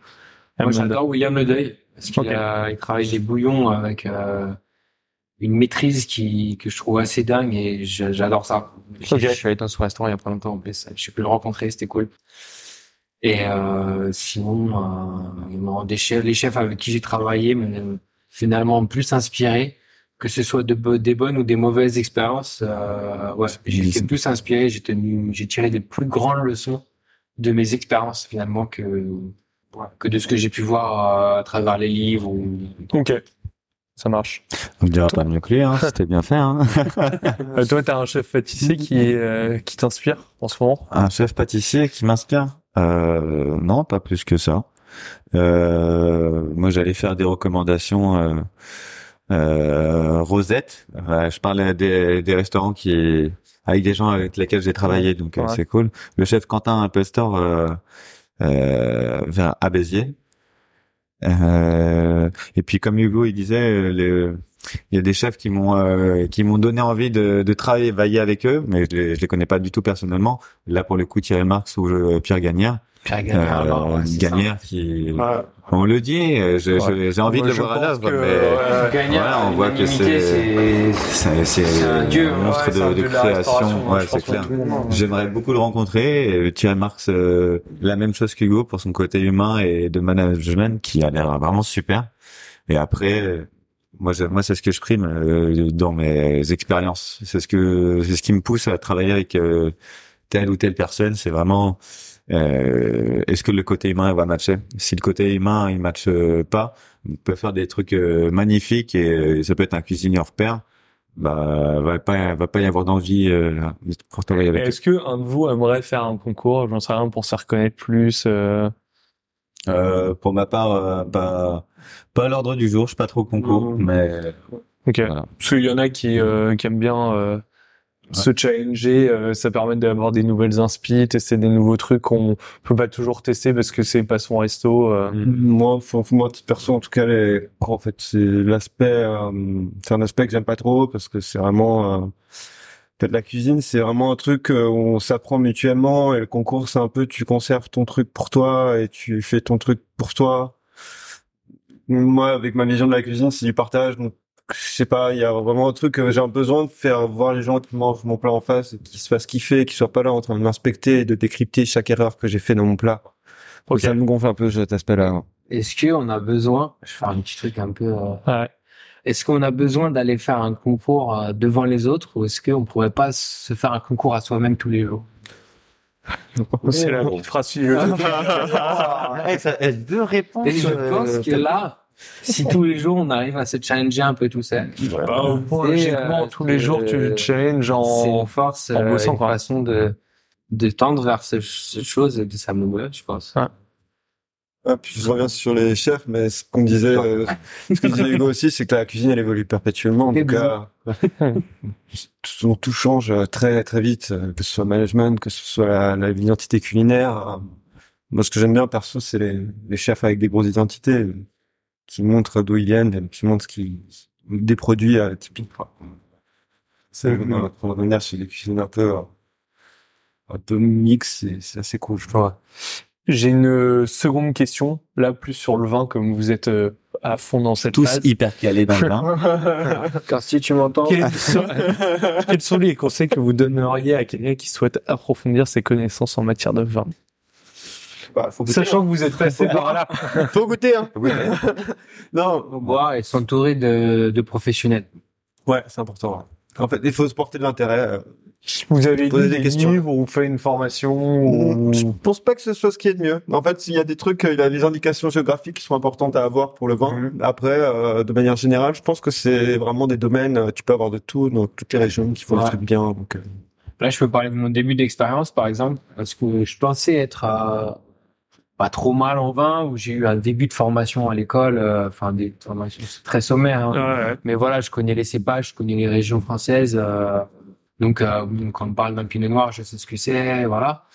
moi j'adore William Le Deuil parce qu'il Ok. a- il travaille les bouillons avec euh, une maîtrise qui que je trouve assez dingue et j'adore ça. Je- Ok. Je suis allé dans ce restaurant il y a pas longtemps en plus. Je suis pu le rencontrer, c'était cool. Et euh, sinon, euh, non, des chefs, les chefs avec qui j'ai travaillé m'ont finalement plus inspiré, que ce soit de, des bonnes ou des mauvaises expériences. Euh, ouais, j'ai été plus inspiré, j'ai tenu, j'ai tiré des plus grandes leçons de mes expériences finalement que que de ce que j'ai pu voir euh, à travers les livres ou Ok. Ça marche. On ne dira pas mieux que lui, hein. C'était bien fait, hein. Euh, toi, t'as un chef pâtissier qui, euh, qui t'inspire en ce moment? Un chef pâtissier qui m'inspire? Euh, Non, pas plus que ça. Euh, moi, j'allais faire des recommandations. Euh, euh, Rosette. Ouais, je parlais des, des restaurants qui avec des gens avec lesquels j'ai travaillé, donc euh, Ouais. c'est cool. Le chef Quentin Impostor euh, vers à Béziers. Euh, et puis comme Hugo il disait, euh, les- il y a des chefs qui m'ont euh, qui m'ont donné envie de, de travailler avec eux, mais je les, je les connais pas du tout personnellement. Là pour le coup Thierry Marx ou euh, Pierre Gagnère, Pierre Gagnard. euh, alors, ouais. Gagnère qui on le dit, euh, j'ai envie de le voir à l'œuvre, que, mais ouais, Gagnard, voilà, on voit que c'est- c'est un dieu, un monstre Ouais, de, création, ouais c'est clair. J'aimerais beaucoup le rencontrer. Et Thierry Marx, euh, la même chose qu'Hugo pour son côté humain et de management qui a l'air vraiment super. Et après, euh, moi, moi, c'est ce que je prime euh, dans mes expériences. C'est ce que, c'est ce qui me pousse à travailler avec euh, telle ou telle personne. C'est vraiment, euh, est-ce que le côté humain va matcher? Si le côté humain il matche euh, pas, on peut faire des trucs euh, magnifiques et euh, ça peut être un cuisinier hors pair. Bah, va pas, va pas y avoir d'envie pour travailler avec. Est-ce que un de vous aimerait faire un concours, j'en sais rien, pour se faire connaître plus euh... Pour ma part, euh, pas pas à l'ordre du jour. Je suis pas trop concours, mais Ok. Voilà. Parce qu'il y en a qui, euh, qui aiment bien euh, se challenger, euh, ça permet d'avoir des nouvelles inspi, tester des nouveaux trucs qu'on peut pas toujours tester parce que c'est pas son resto. euh. Moi, faut, moi, perso, en tout cas, les, en fait, c'est l'aspect, euh, c'est un aspect que j'aime pas trop parce que c'est vraiment, euh, peut-être la cuisine, c'est vraiment un truc euh, où on s'apprend mutuellement et le concours, c'est un peu, tu conserves ton truc pour toi et tu fais ton truc pour toi. Moi, avec ma vision de la cuisine, c'est du partage, donc, je sais pas, il y a vraiment un truc, euh, j'ai un besoin de faire voir les gens qui mangent mon plat en face et qui se fassent kiffer, qui soient pas là en train de m'inspecter et de décrypter chaque erreur que j'ai fait dans mon plat. Ça me gonfle un peu cet aspect-là. Est-ce qu'on a besoin, je vais faire un petit truc un peu, euh, Ouais. Est-ce qu'on a besoin d'aller faire un concours euh, devant les autres ou est-ce qu'on pourrait pas se faire un concours à soi-même tous les jours? C'est la petite phrase philosophique. deux réponses. Et je pense que là, si tous les jours on arrive à se challenger un peu tout seul, Bah, logiquement, euh, tous les jours, tu euh, te challenges en... force, en euh, bossant, une quoi. façon de, de tendre vers ce, cette chose et de s'améliorer, je pense. Ah, puis je reviens sur les chefs, mais ce qu'on disait, euh, ce que disait Hugo aussi, c'est que la cuisine elle évolue perpétuellement. Donc, euh, tout, tout change très très vite, euh, que ce soit management, que ce soit l'identité culinaire. Moi, ce que j'aime bien perso, c'est les, les chefs avec des grosses identités qui montrent d'où ils viennent, qui montrent ce qui des produits euh, typiques. C'est Mhm. pour revenir sur les cuisines un peu euh, un peu mix, c'est assez cool. Je trouve. J'ai une euh, seconde question, là plus sur le vin, comme vous êtes euh, à fond dans cette Tous phase. hyper calés dans le vin. Car si tu m'entends, Quels sont, quels sont les conseils que vous donneriez à quelqu'un qui souhaite approfondir ses connaissances en matière de vin? Bah, faut goûter, Sachant que vous êtes passé par là. hein. faut goûter, hein. non, faut boire et s'entourer de, de professionnels. ouais, c'est important. En fait, il faut se porter de l'intérêt. Euh. Vous avez lu des des questions. livres ou fait une formation Je ou... pense pas que ce soit ce qui est de mieux. En fait, il y a des trucs, il y a des indications géographiques qui sont importantes à avoir pour le vin. Mhm. Après, euh, de manière générale, je pense que c'est vraiment des domaines, euh, tu peux avoir de tout dans toutes les régions qui font Ouais. des trucs bien. Donc, euh, Là, je peux parler de mon début d'expérience, par exemple, parce que je pensais être euh, pas trop mal en vin, où j'ai eu un début de formation à l'école, euh, enfin des formations très sommaires. hein. Ouais, Mais voilà, je connais les cépages, je connais les régions françaises. Donc, euh, donc, quand on parle d'un pinot noir, je sais ce que c'est, voilà.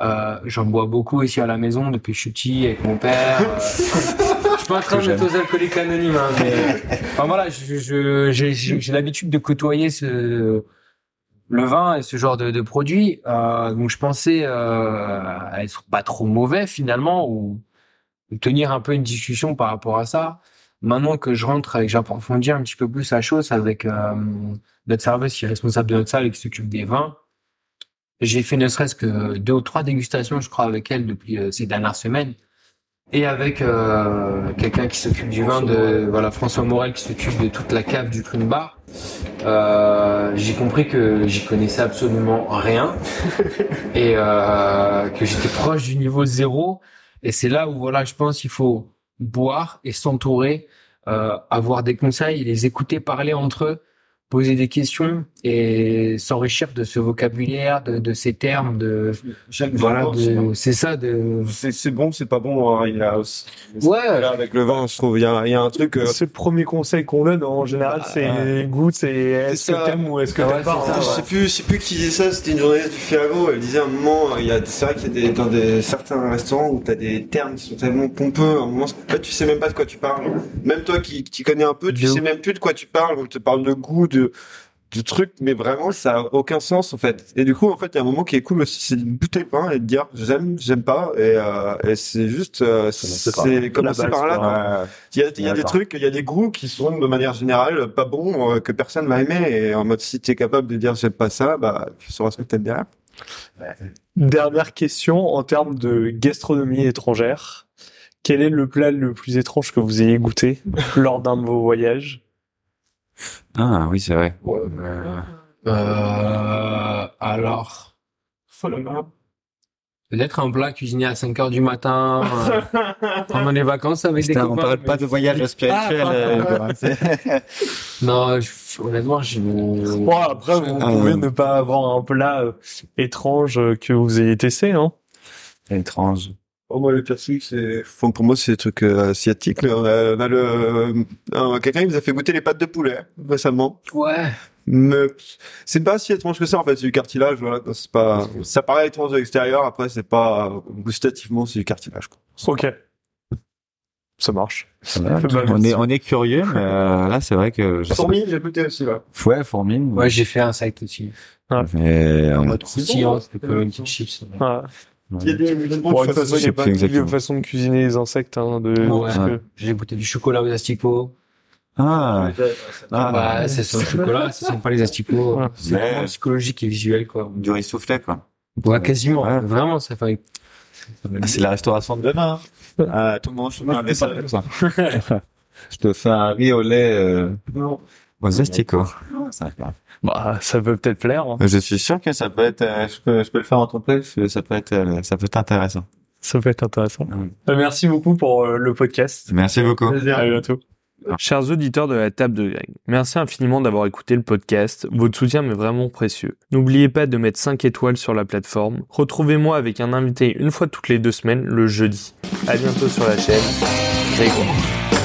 Euh, J'en bois beaucoup ici à la maison depuis que je suis petit avec mon père. euh. je suis pas en train d'être aux alcooliques anonymes, hein, mais enfin voilà, j'ai l'habitude de côtoyer ce le vin et ce genre de, de produits. Euh, donc je pensais être pas trop mauvais finalement ou tenir un peu une discussion par rapport à ça. Maintenant que je rentre et que j'approfondis un petit peu plus la chose avec euh, notre serveuse qui est responsable de notre salle et qui s'occupe des vins, j'ai fait ne serait-ce que deux ou trois dégustations, je crois, avec elle depuis euh, ces dernières semaines. Et avec euh, quelqu'un qui s'occupe du vin de voilà François Morel qui s'occupe de toute la cave du Clown Bar. Euh, j'ai compris que j'y connaissais absolument rien et euh, que j'étais proche du niveau zéro. Et c'est là où voilà, je pense qu'il faut boire et s'entourer, euh, avoir des conseils, les écouter parler entre eux, poser des questions et s'enrichir de ce vocabulaire, de, de ces termes, de chaque voilà, vin, c'est- ça de c'est bon, c'est pas bon. hein. Il y a aussi. ouais. Là, avec le vin, je trouve, il y a, il y a un truc. euh, C'est le premier conseil qu'on donne en général, c'est goût, c'est est-ce C'est que ça. t'aimes ou est-ce que Ouais, t'aimes pas. hein. je sais plus, je sais plus qui disait ça. C'était une journaliste du Figaro. Elle disait à un moment, il y a, c'est vrai qu'il y a des, dans des certains restaurants où t'as des termes qui sont tellement pompeux. À un moment, en fait, tu sais même pas de quoi tu parles. Même toi qui, qui connais un peu, tu De sais même plus de quoi tu parles. On te parle de goût, de de trucs, mais vraiment, ça a aucun sens en fait. Et du coup, en fait, il y a un moment qui est cool aussi, c'est de goûter le pain et de dire j'aime, j'aime pas. Et, euh, et c'est juste, euh, c'est commencer par là. Il y a, il y a des trucs, il y a des goûts qui sont de manière générale pas bons, euh, que personne va aimer. Et en mode, si t'es capable de dire j'aime pas ça, bah, tu sauras ce que t'aimes bien. Dernière question en termes de gastronomie étrangère. Quel est le plat le plus étrange que vous ayez goûté lors d'un de vos voyages? Ah oui, c'est vrai. Euh, alors, peut-être un plat cuisiné à 5 heures du matin euh, pendant les vacances avec des copains. on parle pas de voyage spirituel. Ah, euh, Non, je- honnêtement, j'ai. Bon, après, vous Ah, pouvez euh, ne pas avoir un plat euh, étrange euh, que vous ayez testé, hein étrange. Oh, moi, le truc, c'est, enfin, pour moi, c'est des trucs euh, asiatiques. là. On a, on a le, euh, un- quelqu'un nous a fait goûter les pâtes de poulet récemment. Ouais. Mais c'est pas si étrange que ça en fait. C'est du cartilage. Voilà. C'est pas. Ça paraît étrange de l'extérieur. Après, c'est pas gustativement, c'est du cartilage. Quoi. Ok. Ça marche. Voilà. Bah, on est on est curieux, mais euh, là c'est vrai que je sais Fourmi, j'ai goûté aussi là. Ouais, fourmi. Ouais, j'ai fait un site aussi. Mais En euh, mode croustillant, c'était comme une petite chips. Ouais. Il y a des, Bon, de toute façon, il n'y a sais pas plus de exactement. façon de cuisiner les insectes. Hein, de... Ouais. parce que- J'ai goûté du chocolat aux asticots. ah, ah, bah, c'est son chocolat, ce sont pas les asticots. Ouais. C'est vraiment psychologique et visuel, quoi. du riz soufflé quoi. Ouais, quasiment. Ouais. Vraiment, ça fait. Ah, c'est la restauration de demain. hein. Ah, tout le monde, je te fais un dessin comme ça. Je te fais un riz au lait euh, aux asticots. Ça va. Bah, ça peut peut-être plaire. hein. Je suis sûr que ça peut être, euh, je peux, je peux le faire en ton place, ça peut être, euh, ça peut être intéressant. Ça peut être intéressant. Mm. Euh, Merci beaucoup pour euh, le podcast. Merci beaucoup. À bientôt. Chers auditeurs de la table de Greg, merci infiniment d'avoir écouté le podcast. Votre soutien m'est vraiment précieux. N'oubliez pas de mettre 5 étoiles sur la plateforme. Retrouvez-moi avec un invité une fois toutes les deux semaines le jeudi. À bientôt sur la chaîne. Grégoire.